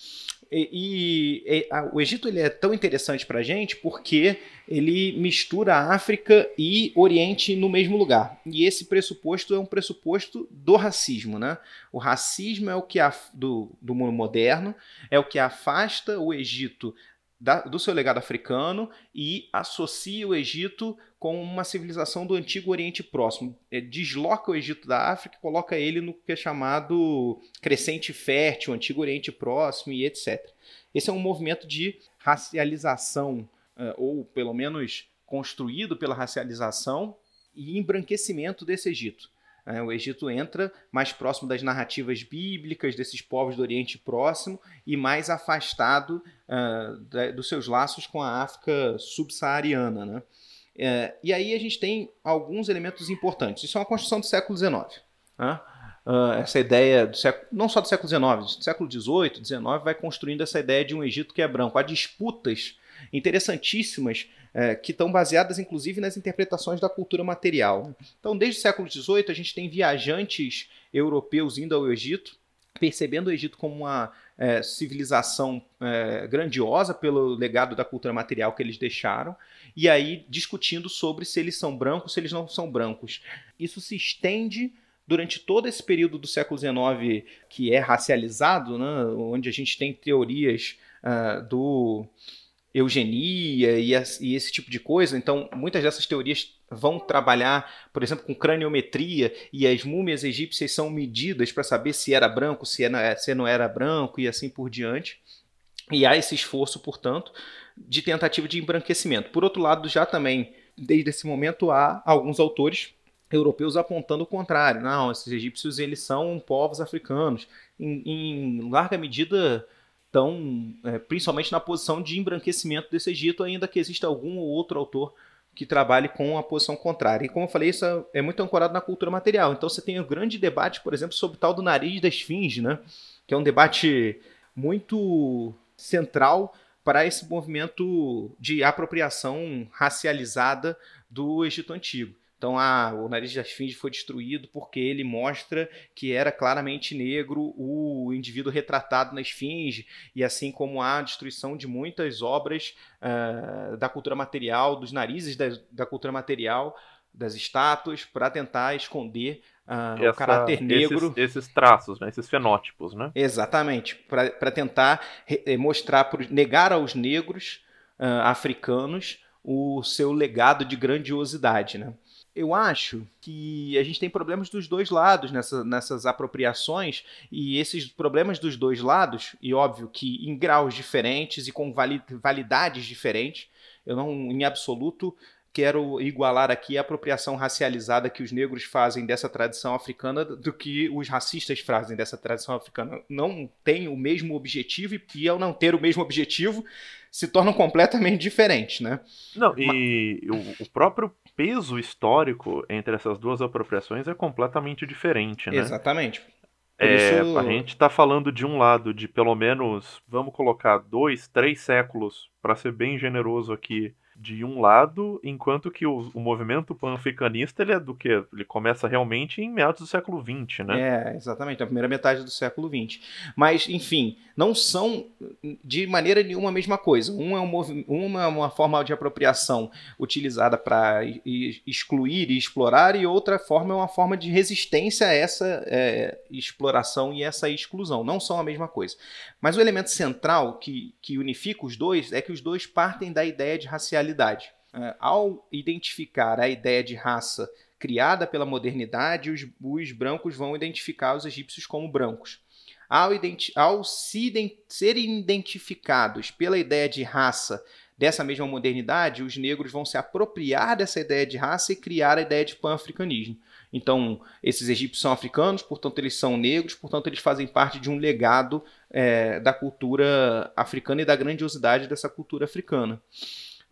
Speaker 2: E, e, a, o Egito ele é tão interessante para a gente porque ele mistura África e Oriente no mesmo lugar. E esse pressuposto é um pressuposto do racismo. Né? O racismo é o que do, do mundo moderno, é o que afasta o Egito da, do seu legado africano e associa o Egito com uma civilização do antigo Oriente Próximo. É, desloca o Egito da África e coloca ele no que é chamado crescente fértil, antigo Oriente Próximo e etc. Esse é um movimento de racialização, uh, ou pelo menos construído pela racialização e embranquecimento desse Egito. É, o Egito entra mais próximo das narrativas bíblicas desses povos do Oriente Próximo e mais afastado uh, da, dos seus laços com a África subsaariana. Né? É, e aí a gente tem alguns elementos importantes. Isso é uma construção do século XIX. Né? Uh, essa ideia do século, não só do século XIX, do século XVIII, XIX, vai construindo essa ideia de um Egito que é branco. Há disputas interessantíssimas é, que estão baseadas inclusive nas interpretações da cultura material. Então, desde o século XVIII, a gente tem viajantes europeus indo ao Egito, percebendo o Egito como uma é, civilização é, grandiosa pelo legado da cultura material que eles deixaram, e aí discutindo sobre se eles são brancos, se eles não são brancos. Isso se estende durante todo esse período do século XIX que é racializado, né, onde a gente tem teorias uh, do eugenia e, esse tipo de coisa. Então, muitas dessas teorias vão trabalhar, por exemplo, com craniometria e as múmias egípcias são medidas para saber se era branco, se, era, se não era branco e assim por diante. E há esse esforço, portanto, de tentativa de embranquecimento. Por outro lado, já também, desde esse momento, há alguns autores europeus apontando o contrário. Não, esses egípcios eles são povos africanos. Em, em larga medida, estão é, principalmente na posição de embranquecimento desse Egito, ainda que exista algum ou outro autor que trabalhe com a posição contrária. E como eu falei, isso é muito ancorado na cultura material. Então você tem um grande debate, por exemplo, sobre o tal do nariz da esfinge, né? que é um debate muito central para esse movimento de apropriação racializada do Egito Antigo. Então, ah, o nariz da esfinge foi destruído porque ele mostra que era claramente negro o indivíduo retratado na esfinge, e assim como há a destruição de muitas obras uh, da cultura material, dos narizes da, da cultura material, das estátuas, para tentar esconder uh, Essa, o caráter negro.
Speaker 1: Esses, esses, traços, né? esses fenótipos, né?
Speaker 2: Exatamente, para tentar eh, mostrar, negar aos negros uh, africanos o seu legado de grandiosidade, né? Eu acho que a gente tem problemas dos dois lados nessa, nessas apropriações, e esses problemas dos dois lados, e óbvio que em graus diferentes e com validades diferentes, eu não, em absoluto, quero igualar aqui a apropriação racializada que os negros fazem dessa tradição africana do que os racistas fazem dessa tradição africana. Não tem o mesmo objetivo e, ao não ter o mesmo objetivo, se tornam completamente diferentes, né?
Speaker 1: Não, e o, o próprio peso histórico entre essas duas apropriações é completamente diferente, né?
Speaker 2: Exatamente.
Speaker 1: É, isso... A gente está falando de um lado de pelo menos, vamos colocar, dois, três séculos, para ser bem generoso aqui, de um lado, enquanto que o, o movimento pan-africanista ele é do que? Ele começa realmente em meados do século XX, né?
Speaker 2: É, exatamente, a primeira metade do século XX. Mas, enfim, não são de maneira nenhuma a mesma coisa. Um é, um, uma é uma forma de apropriação utilizada para excluir e explorar, e outra forma é uma forma de resistência a essa é, exploração e essa exclusão. Não são a mesma coisa. Mas o elemento central que, que unifica os dois é que os dois partem da ideia de racialidade. É, ao identificar a ideia de raça criada pela modernidade, os, os brancos vão identificar os egípcios como brancos. Ao, ao se ident serem identificados pela ideia de raça dessa mesma modernidade, os negros vão se apropriar dessa ideia de raça e criar a ideia de pan-africanismo. Então, esses egípcios são africanos, portanto, eles são negros, portanto, eles fazem parte de um legado é, da cultura africana e da grandiosidade dessa cultura africana.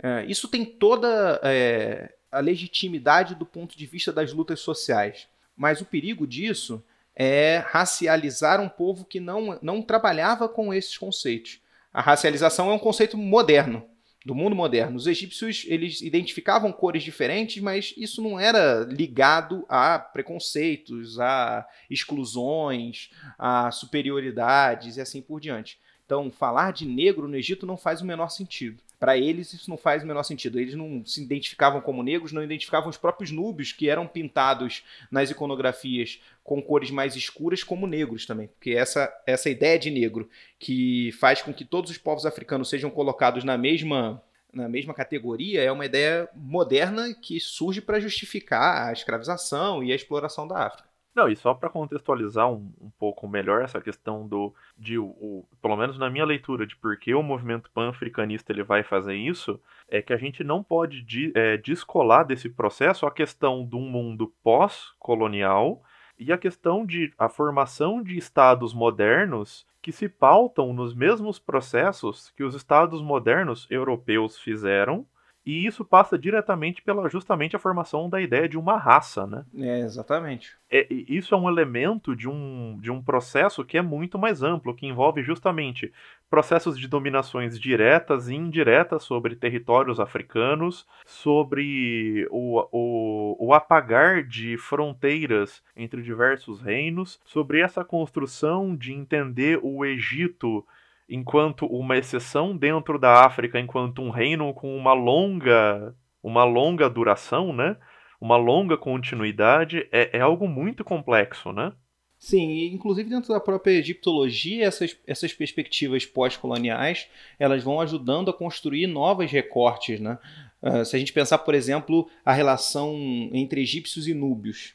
Speaker 2: É, isso tem toda é, a legitimidade do ponto de vista das lutas sociais, mas o perigo disso é racializar um povo que não, não trabalhava com esses conceitos. A racialização é um conceito moderno do mundo moderno. Os egípcios eles identificavam cores diferentes, mas isso não era ligado a preconceitos, a exclusões, a superioridades e assim por diante. Então, falar de negro no Egito não faz o menor sentido. Para eles, isso não faz o menor sentido. Eles não se identificavam como negros, não identificavam os próprios núbios, que eram pintados nas iconografias com cores mais escuras, como negros também. Porque essa, essa ideia de negro, que faz com que todos os povos africanos sejam colocados na mesma na mesma categoria é uma ideia moderna que surge para justificar a escravização e a exploração da África.
Speaker 1: Não, e só para contextualizar um, um, pouco melhor essa questão do, de, o, o, pelo menos na minha leitura, de por que o movimento pan-africanista ele vai fazer isso, é que a gente não pode de, é, descolar desse processo a questão de um mundo pós-colonial e a questão de a formação de estados modernos que se pautam nos mesmos processos que os estados modernos europeus fizeram e isso passa diretamente pela justamente a formação da ideia de uma raça, né?
Speaker 2: É, exatamente.
Speaker 1: É, isso é um elemento de um, de um processo que é muito mais amplo, que envolve justamente processos de dominações diretas e indiretas sobre territórios africanos, sobre o, o, o apagar de fronteiras entre diversos reinos, sobre essa construção de entender o Egito enquanto uma exceção dentro da África, enquanto um reino com uma longa, uma longa duração, né? Uma longa continuidade, é, é algo muito complexo, né?
Speaker 2: Sim, inclusive dentro da própria egiptologia, essas, essas perspectivas pós-coloniais, elas vão ajudando a construir novos recortes, né? Uh, se a gente pensar, por exemplo, a relação entre egípcios e núbios,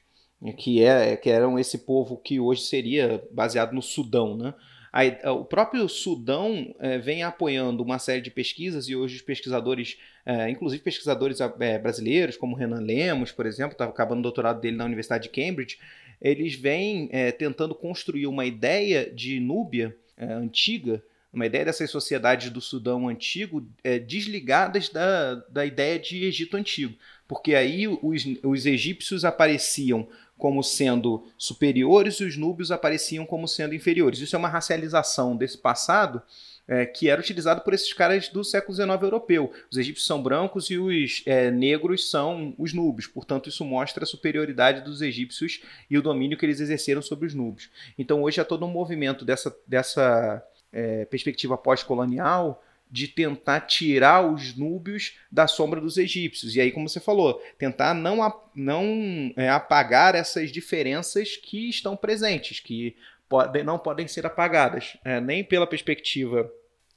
Speaker 2: que, é, que eram esse povo que hoje seria baseado no Sudão, né? A, o próprio Sudão é, vem apoiando uma série de pesquisas e hoje os pesquisadores, é, inclusive pesquisadores é, brasileiros, como Renan Lemos, por exemplo, estava acabando o doutorado dele na Universidade de Cambridge, eles vêm tentando construir uma ideia de Núbia antiga, uma ideia dessas sociedades do Sudão antigo é, desligadas da, da ideia de Egito antigo. Porque aí os, os egípcios apareciam como sendo superiores e os núbios apareciam como sendo inferiores. Isso é uma racialização desse passado é, que era utilizado por esses caras do século XIX europeu. Os egípcios são brancos e os é, negros são os núbios. Portanto, isso mostra a superioridade dos egípcios e o domínio que eles exerceram sobre os núbios. Então, hoje há todo um movimento dessa, dessa é, perspectiva pós-colonial de tentar tirar os núbios da sombra dos egípcios. E aí, como você falou, tentar não, não é, apagar essas diferenças que estão presentes, que pode, não podem ser apagadas, é, nem pela perspectiva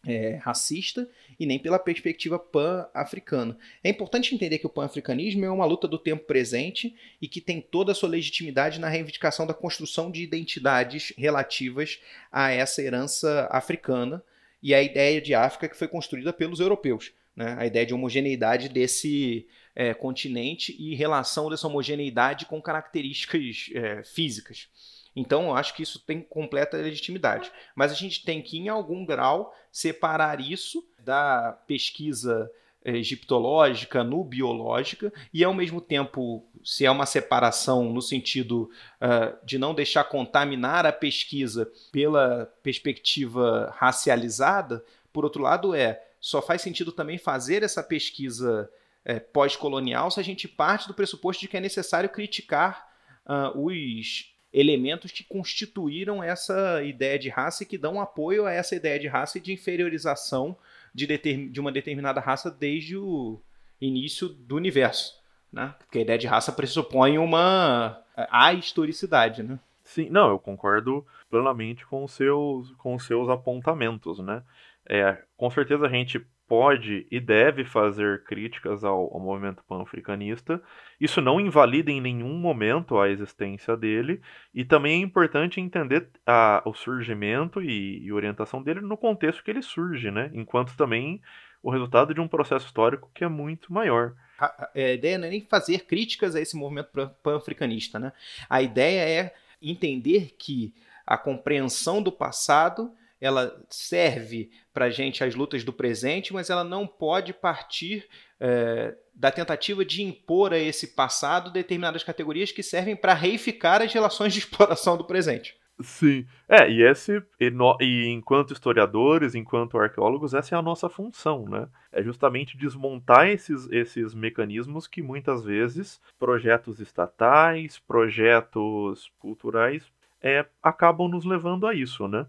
Speaker 2: é, racista e nem pela perspectiva pan-africana. É importante entender que o pan-africanismo é uma luta do tempo presente e que tem toda a sua legitimidade na reivindicação da construção de identidades relativas a essa herança africana e a ideia de África que foi construída pelos europeus. Né? A ideia de homogeneidade desse é, continente e relação dessa homogeneidade com características é, físicas. Então, eu acho que isso tem completa legitimidade. Mas a gente tem que, em algum grau, separar isso da pesquisa egiptológica, nubiológica, e ao mesmo tempo, se é uma separação no sentido uh, de não deixar contaminar a pesquisa pela perspectiva racializada, por outro lado, é só faz sentido também fazer essa pesquisa é, pós-colonial se a gente parte do pressuposto de que é necessário criticar uh, os elementos que constituíram essa ideia de raça e que dão apoio a essa ideia de raça e de inferiorização de, de uma determinada raça desde o início do universo. Né? Porque a ideia de raça pressupõe uma a historicidade, né?
Speaker 1: Sim, não, eu concordo plenamente com seus, com seus apontamentos, né? É, com certeza a gente pode e deve fazer críticas ao, ao movimento pan-africanista. Isso não invalida em nenhum momento a existência dele, e também é importante entender a, o surgimento e, e, orientação dele no contexto que ele surge, né? enquanto também o resultado de um processo histórico que é muito maior.
Speaker 2: A, a ideia não é nem fazer críticas a esse movimento pan-africanista. Né? A ideia é entender que a compreensão do passado ela serve para gente as lutas do presente, mas ela não pode partir é, da tentativa de impor a esse passado determinadas categorias que servem para reificar as relações de exploração do presente.
Speaker 1: Sim. É, e esse, e, no, e, enquanto historiadores, enquanto arqueólogos, essa é a nossa função, né? É justamente desmontar esses, esses mecanismos que muitas vezes projetos estatais, projetos culturais é, acabam nos levando a isso, né?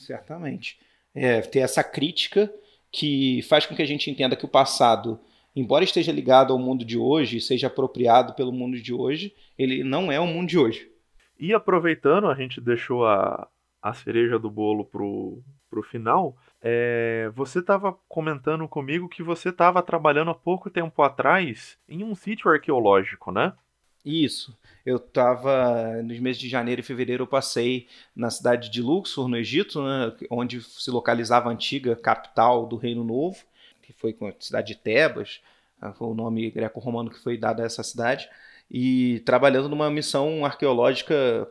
Speaker 2: Certamente. É, ter essa crítica que faz com que a gente entenda que o passado, embora esteja ligado ao mundo de hoje, seja apropriado pelo mundo de hoje, ele não é o mundo de hoje.
Speaker 1: E aproveitando, a gente deixou a, a cereja do bolo pro, pro final. É, você estava comentando comigo que você estava trabalhando há pouco tempo atrás em um sítio arqueológico, né?
Speaker 2: Isso. Eu estava nos meses de janeiro e fevereiro eu passei na cidade de Luxor, no Egito, né, onde se localizava a antiga capital do Reino Novo, que foi a cidade de Tebas, ah, foi o nome greco-romano que foi dado a essa cidade, e trabalhando numa missão arqueológica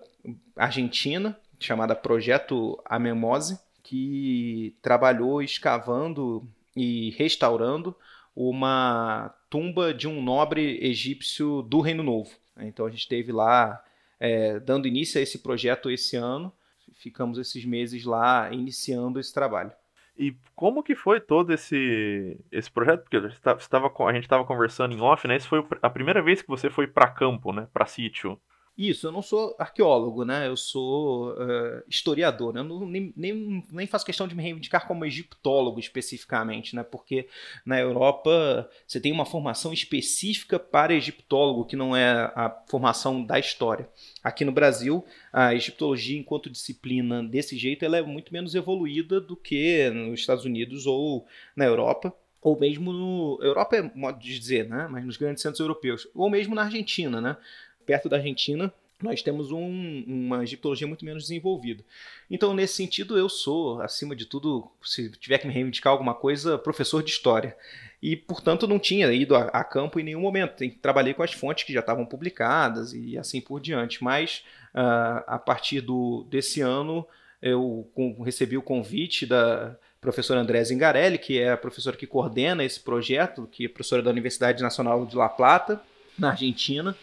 Speaker 2: argentina chamada Projeto Amemose, que trabalhou escavando e restaurando uma tumba de um nobre egípcio do Reino Novo. Então a gente esteve lá é, dando início a esse projeto esse ano. Ficamos esses meses lá iniciando esse trabalho.
Speaker 1: E como que foi todo esse, esse projeto? Porque a gente estava conversando em off, né? Essa foi a primeira vez que você foi para campo, né? Para sítio.
Speaker 2: Isso, eu não sou arqueólogo, né? Eu sou uh, historiador. Né? Eu não, nem, nem, nem faço questão de me reivindicar como egiptólogo especificamente, né? Porque na Europa você tem uma formação específica para egiptólogo, que não é a formação da história. Aqui no Brasil, a egiptologia, enquanto disciplina desse jeito, ela é muito menos evoluída do que nos Estados Unidos ou na Europa ou mesmo no Europa é modo de dizer, né? Mas nos grandes centros europeus, ou mesmo na Argentina, né? Perto da Argentina, nós temos um, uma egiptologia muito menos desenvolvida. Então, nesse sentido, eu sou, acima de tudo, se tiver que me reivindicar alguma coisa, professor de história. E, portanto, não tinha ido a, a campo em nenhum momento. Trabalhei com as fontes que já estavam publicadas e assim por diante. Mas, uh, a partir do, desse ano, eu com, recebi o convite da professora André Zingarelli, que é a professora que coordena esse projeto, que é professora da Universidade Nacional de La Plata, na Argentina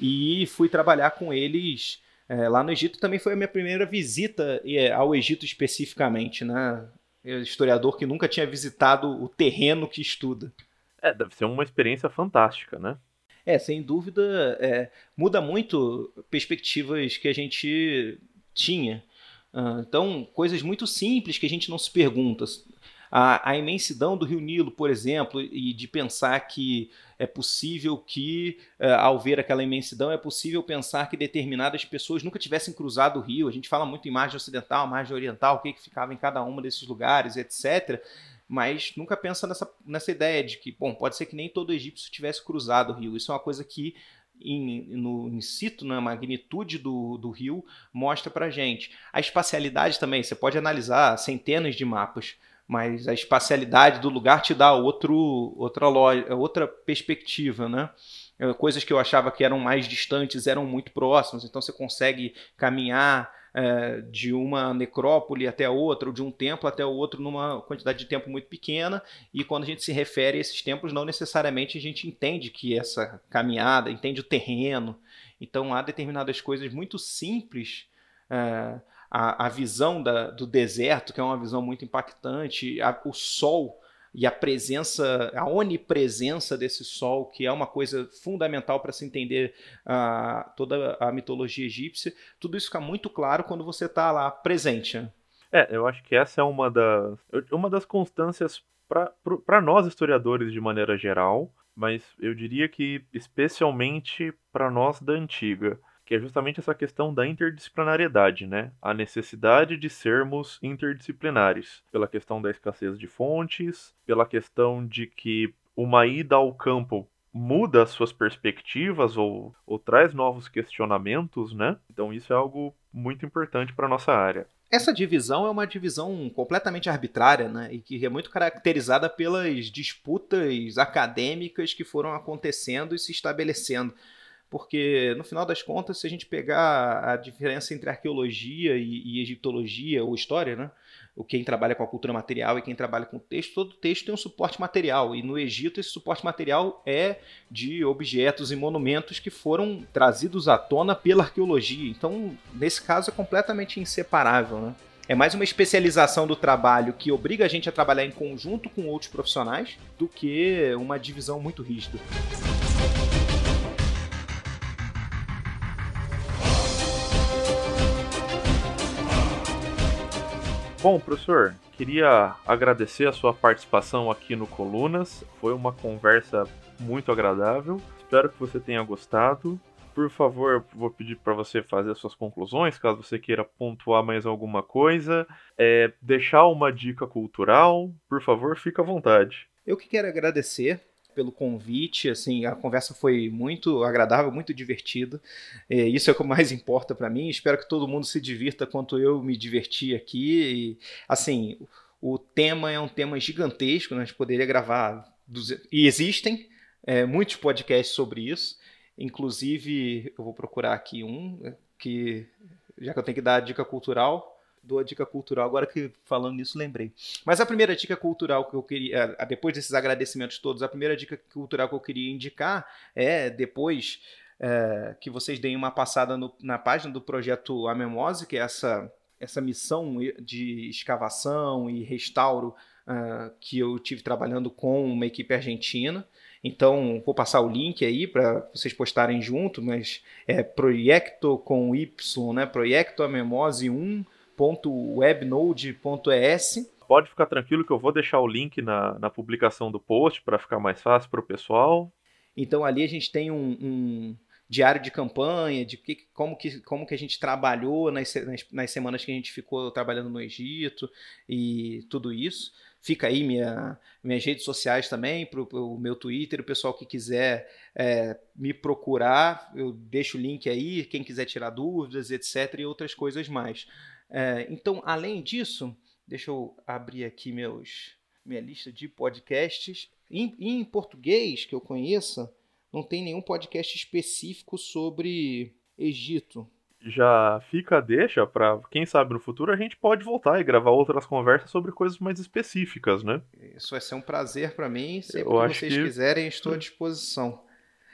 Speaker 2: e fui trabalhar com eles é, lá no Egito. Também foi a minha primeira visita é, ao Egito especificamente, né? Eu, historiador que nunca tinha visitado o terreno que estuda.
Speaker 1: É, deve ser uma experiência fantástica, né?
Speaker 2: É, sem dúvida, é, muda muito perspectivas que a gente tinha. Uh, então, coisas muito simples que a gente não se pergunta a, a imensidão do Rio Nilo, por exemplo, e de pensar que é possível que, uh, ao ver aquela imensidão, é possível pensar que determinadas pessoas nunca tivessem cruzado o rio. A gente fala muito em margem ocidental, margem oriental, o que, que ficava em cada um desses lugares, etc. Mas nunca pensa nessa, nessa ideia de que, bom, pode ser que nem todo egípcio tivesse cruzado o rio. Isso é uma coisa que no in situ, na magnitude do, do rio, mostra para gente. A espacialidade também, você pode analisar centenas de mapas mas a espacialidade do lugar te dá outro, outra, loja, outra perspectiva, né? É, coisas que eu achava que eram mais distantes eram muito próximas, então você consegue caminhar é, de uma necrópole até outra, ou de um templo até o outro, numa quantidade de tempo muito pequena, e quando a gente se refere a esses templos, não necessariamente a gente entende que essa caminhada, entende o terreno, então há determinadas coisas muito simples. É, a, a visão da, do deserto, que é uma visão muito impactante, a, o sol e a presença, a onipresença desse sol, que é uma coisa fundamental para se entender uh, toda a mitologia egípcia, tudo isso fica muito claro quando você está lá presente. Né?
Speaker 1: É, eu acho que essa é uma das, uma das constâncias para nós historiadores de maneira geral, mas eu diria que especialmente para nós da antiga que é justamente essa questão da interdisciplinariedade, né? A necessidade de sermos interdisciplinares, pela questão da escassez de fontes, pela questão de que uma ida ao campo muda as suas perspectivas ou, ou traz novos questionamentos, né? Então isso é algo muito importante para nossa área.
Speaker 2: Essa divisão é uma divisão completamente arbitrária, né? E que é muito caracterizada pelas disputas acadêmicas que foram acontecendo e se estabelecendo porque no final das contas, se a gente pegar a diferença entre arqueologia e, e egiptologia ou história, né? o quem trabalha com a cultura material e quem trabalha com o texto, todo texto tem um suporte material. E no Egito, esse suporte material é de objetos e monumentos que foram trazidos à tona pela arqueologia. Então, nesse caso, é completamente inseparável. Né? É mais uma especialização do trabalho que obriga a gente a trabalhar em conjunto com outros profissionais do que uma divisão muito rígida.
Speaker 1: Bom, professor, queria agradecer a sua participação aqui no Colunas. Foi uma conversa muito agradável. Espero que você tenha gostado. Por favor, vou pedir para você fazer as suas conclusões, caso você queira pontuar mais alguma coisa. É, deixar uma dica cultural, por favor, fique à vontade.
Speaker 2: Eu que quero agradecer pelo convite. Assim, a conversa foi muito agradável, muito divertida. É, isso é o que mais importa para mim. Espero que todo mundo se divirta quanto eu me diverti aqui. E, assim, o tema é um tema gigantesco. Né? A gente poderia gravar e existem é, muitos podcasts sobre isso. Inclusive, eu vou procurar aqui um né, que já que eu tenho que dar a dica cultural, dou a dica cultural. Agora que falando nisso, lembrei. Mas a primeira dica cultural que eu queria, depois desses agradecimentos todos, a primeira dica cultural que eu queria indicar é depois é, que vocês deem uma passada no, na página do projeto Amemose, que é essa, essa missão de escavação e restauro uh, que eu tive trabalhando com uma equipe argentina. Então, vou passar o link aí para vocês postarem junto, mas é projeto com Y, né? Projeto Amemose 1 webnode.es.
Speaker 1: Pode ficar tranquilo que eu vou deixar o link na, na publicação do post para ficar mais fácil para o pessoal.
Speaker 2: Então ali a gente tem um, um diário de campanha, de que, como, que, como que a gente trabalhou nas, nas, nas, semanas que a gente ficou trabalhando no Egito e tudo isso. Fica aí minha, minhas redes sociais também, para o meu Twitter, o pessoal que quiser é, me procurar, eu deixo o link aí, quem quiser tirar dúvidas, etc. e outras coisas mais. É, então, além disso, deixa eu abrir aqui meus, minha lista de podcasts. Em, em português, que eu conheça, não tem nenhum podcast específico sobre Egito.
Speaker 1: Já fica a deixa para quem sabe no futuro a gente pode voltar e gravar outras conversas sobre coisas mais específicas, né?
Speaker 2: Isso vai ser um prazer para mim. Sempre eu que vocês que... quiserem, estou à disposição.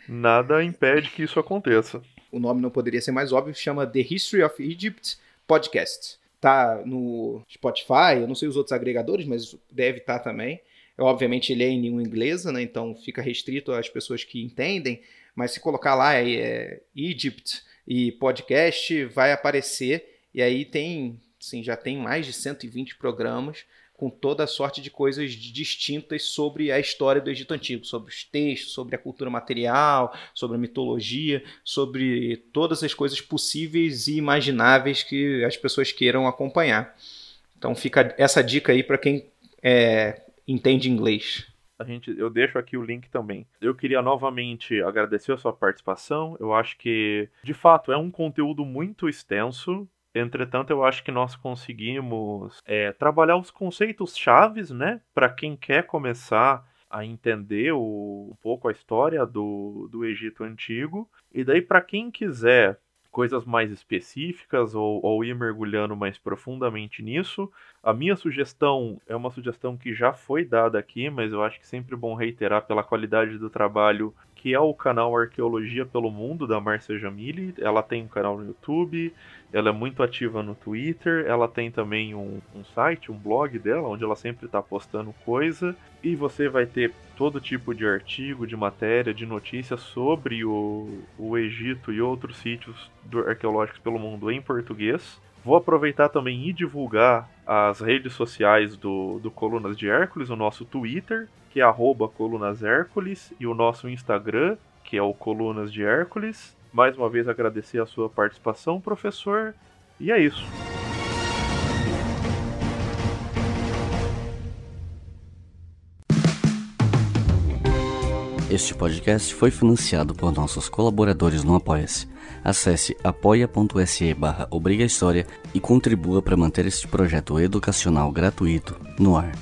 Speaker 1: Nada impede que isso aconteça.
Speaker 2: O nome não poderia ser mais óbvio, chama The History of Egypt podcast. Tá no Spotify, eu não sei os outros agregadores, mas deve estar tá também. Obviamente ele é em língua inglesa, né? Então fica restrito às pessoas que entendem. Mas se colocar lá é, é Egypt e podcast, vai aparecer. E aí tem, sim, já tem mais de 120 programas com toda sorte de coisas distintas sobre a história do Egito Antigo, sobre os textos, sobre a cultura material, sobre a mitologia, sobre todas as coisas possíveis e imagináveis que as pessoas queiram acompanhar. Então fica essa dica aí para quem é, entende inglês.
Speaker 1: A gente, eu deixo aqui o link também. Eu queria novamente agradecer a sua participação. Eu acho que, de fato, é um conteúdo muito extenso. Entretanto, eu acho que nós conseguimos é, trabalhar os conceitos chaves, né, para quem quer começar a entender o, um pouco a história do, do Egito Antigo. E daí, para quem quiser coisas mais específicas ou, ou, ir mergulhando mais profundamente nisso. A minha sugestão é uma sugestão que já foi dada aqui, mas eu acho que sempre é bom reiterar pela qualidade do trabalho que é o canal Arqueologia pelo Mundo da Márcia Jamili. Ela tem um canal no YouTube, ela é muito ativa no Twitter, ela tem também um, um site, um blog dela, onde ela sempre está postando coisa. E você vai ter todo tipo de artigo, de matéria, de notícias sobre o, o Egito e outros sítios arqueológicos pelo mundo em português. Vou aproveitar também e divulgar as redes sociais do, do Colunas de Hércules, o nosso Twitter, que é arroba Colunas Hércules, e o nosso Instagram, que é o Colunas de Hércules. Mais uma vez agradecer a sua participação, professor. E é isso.
Speaker 3: Este podcast foi financiado por nossos colaboradores no Apoia-se. Acesse apoia.se barra e contribua para manter este projeto educacional gratuito no ar.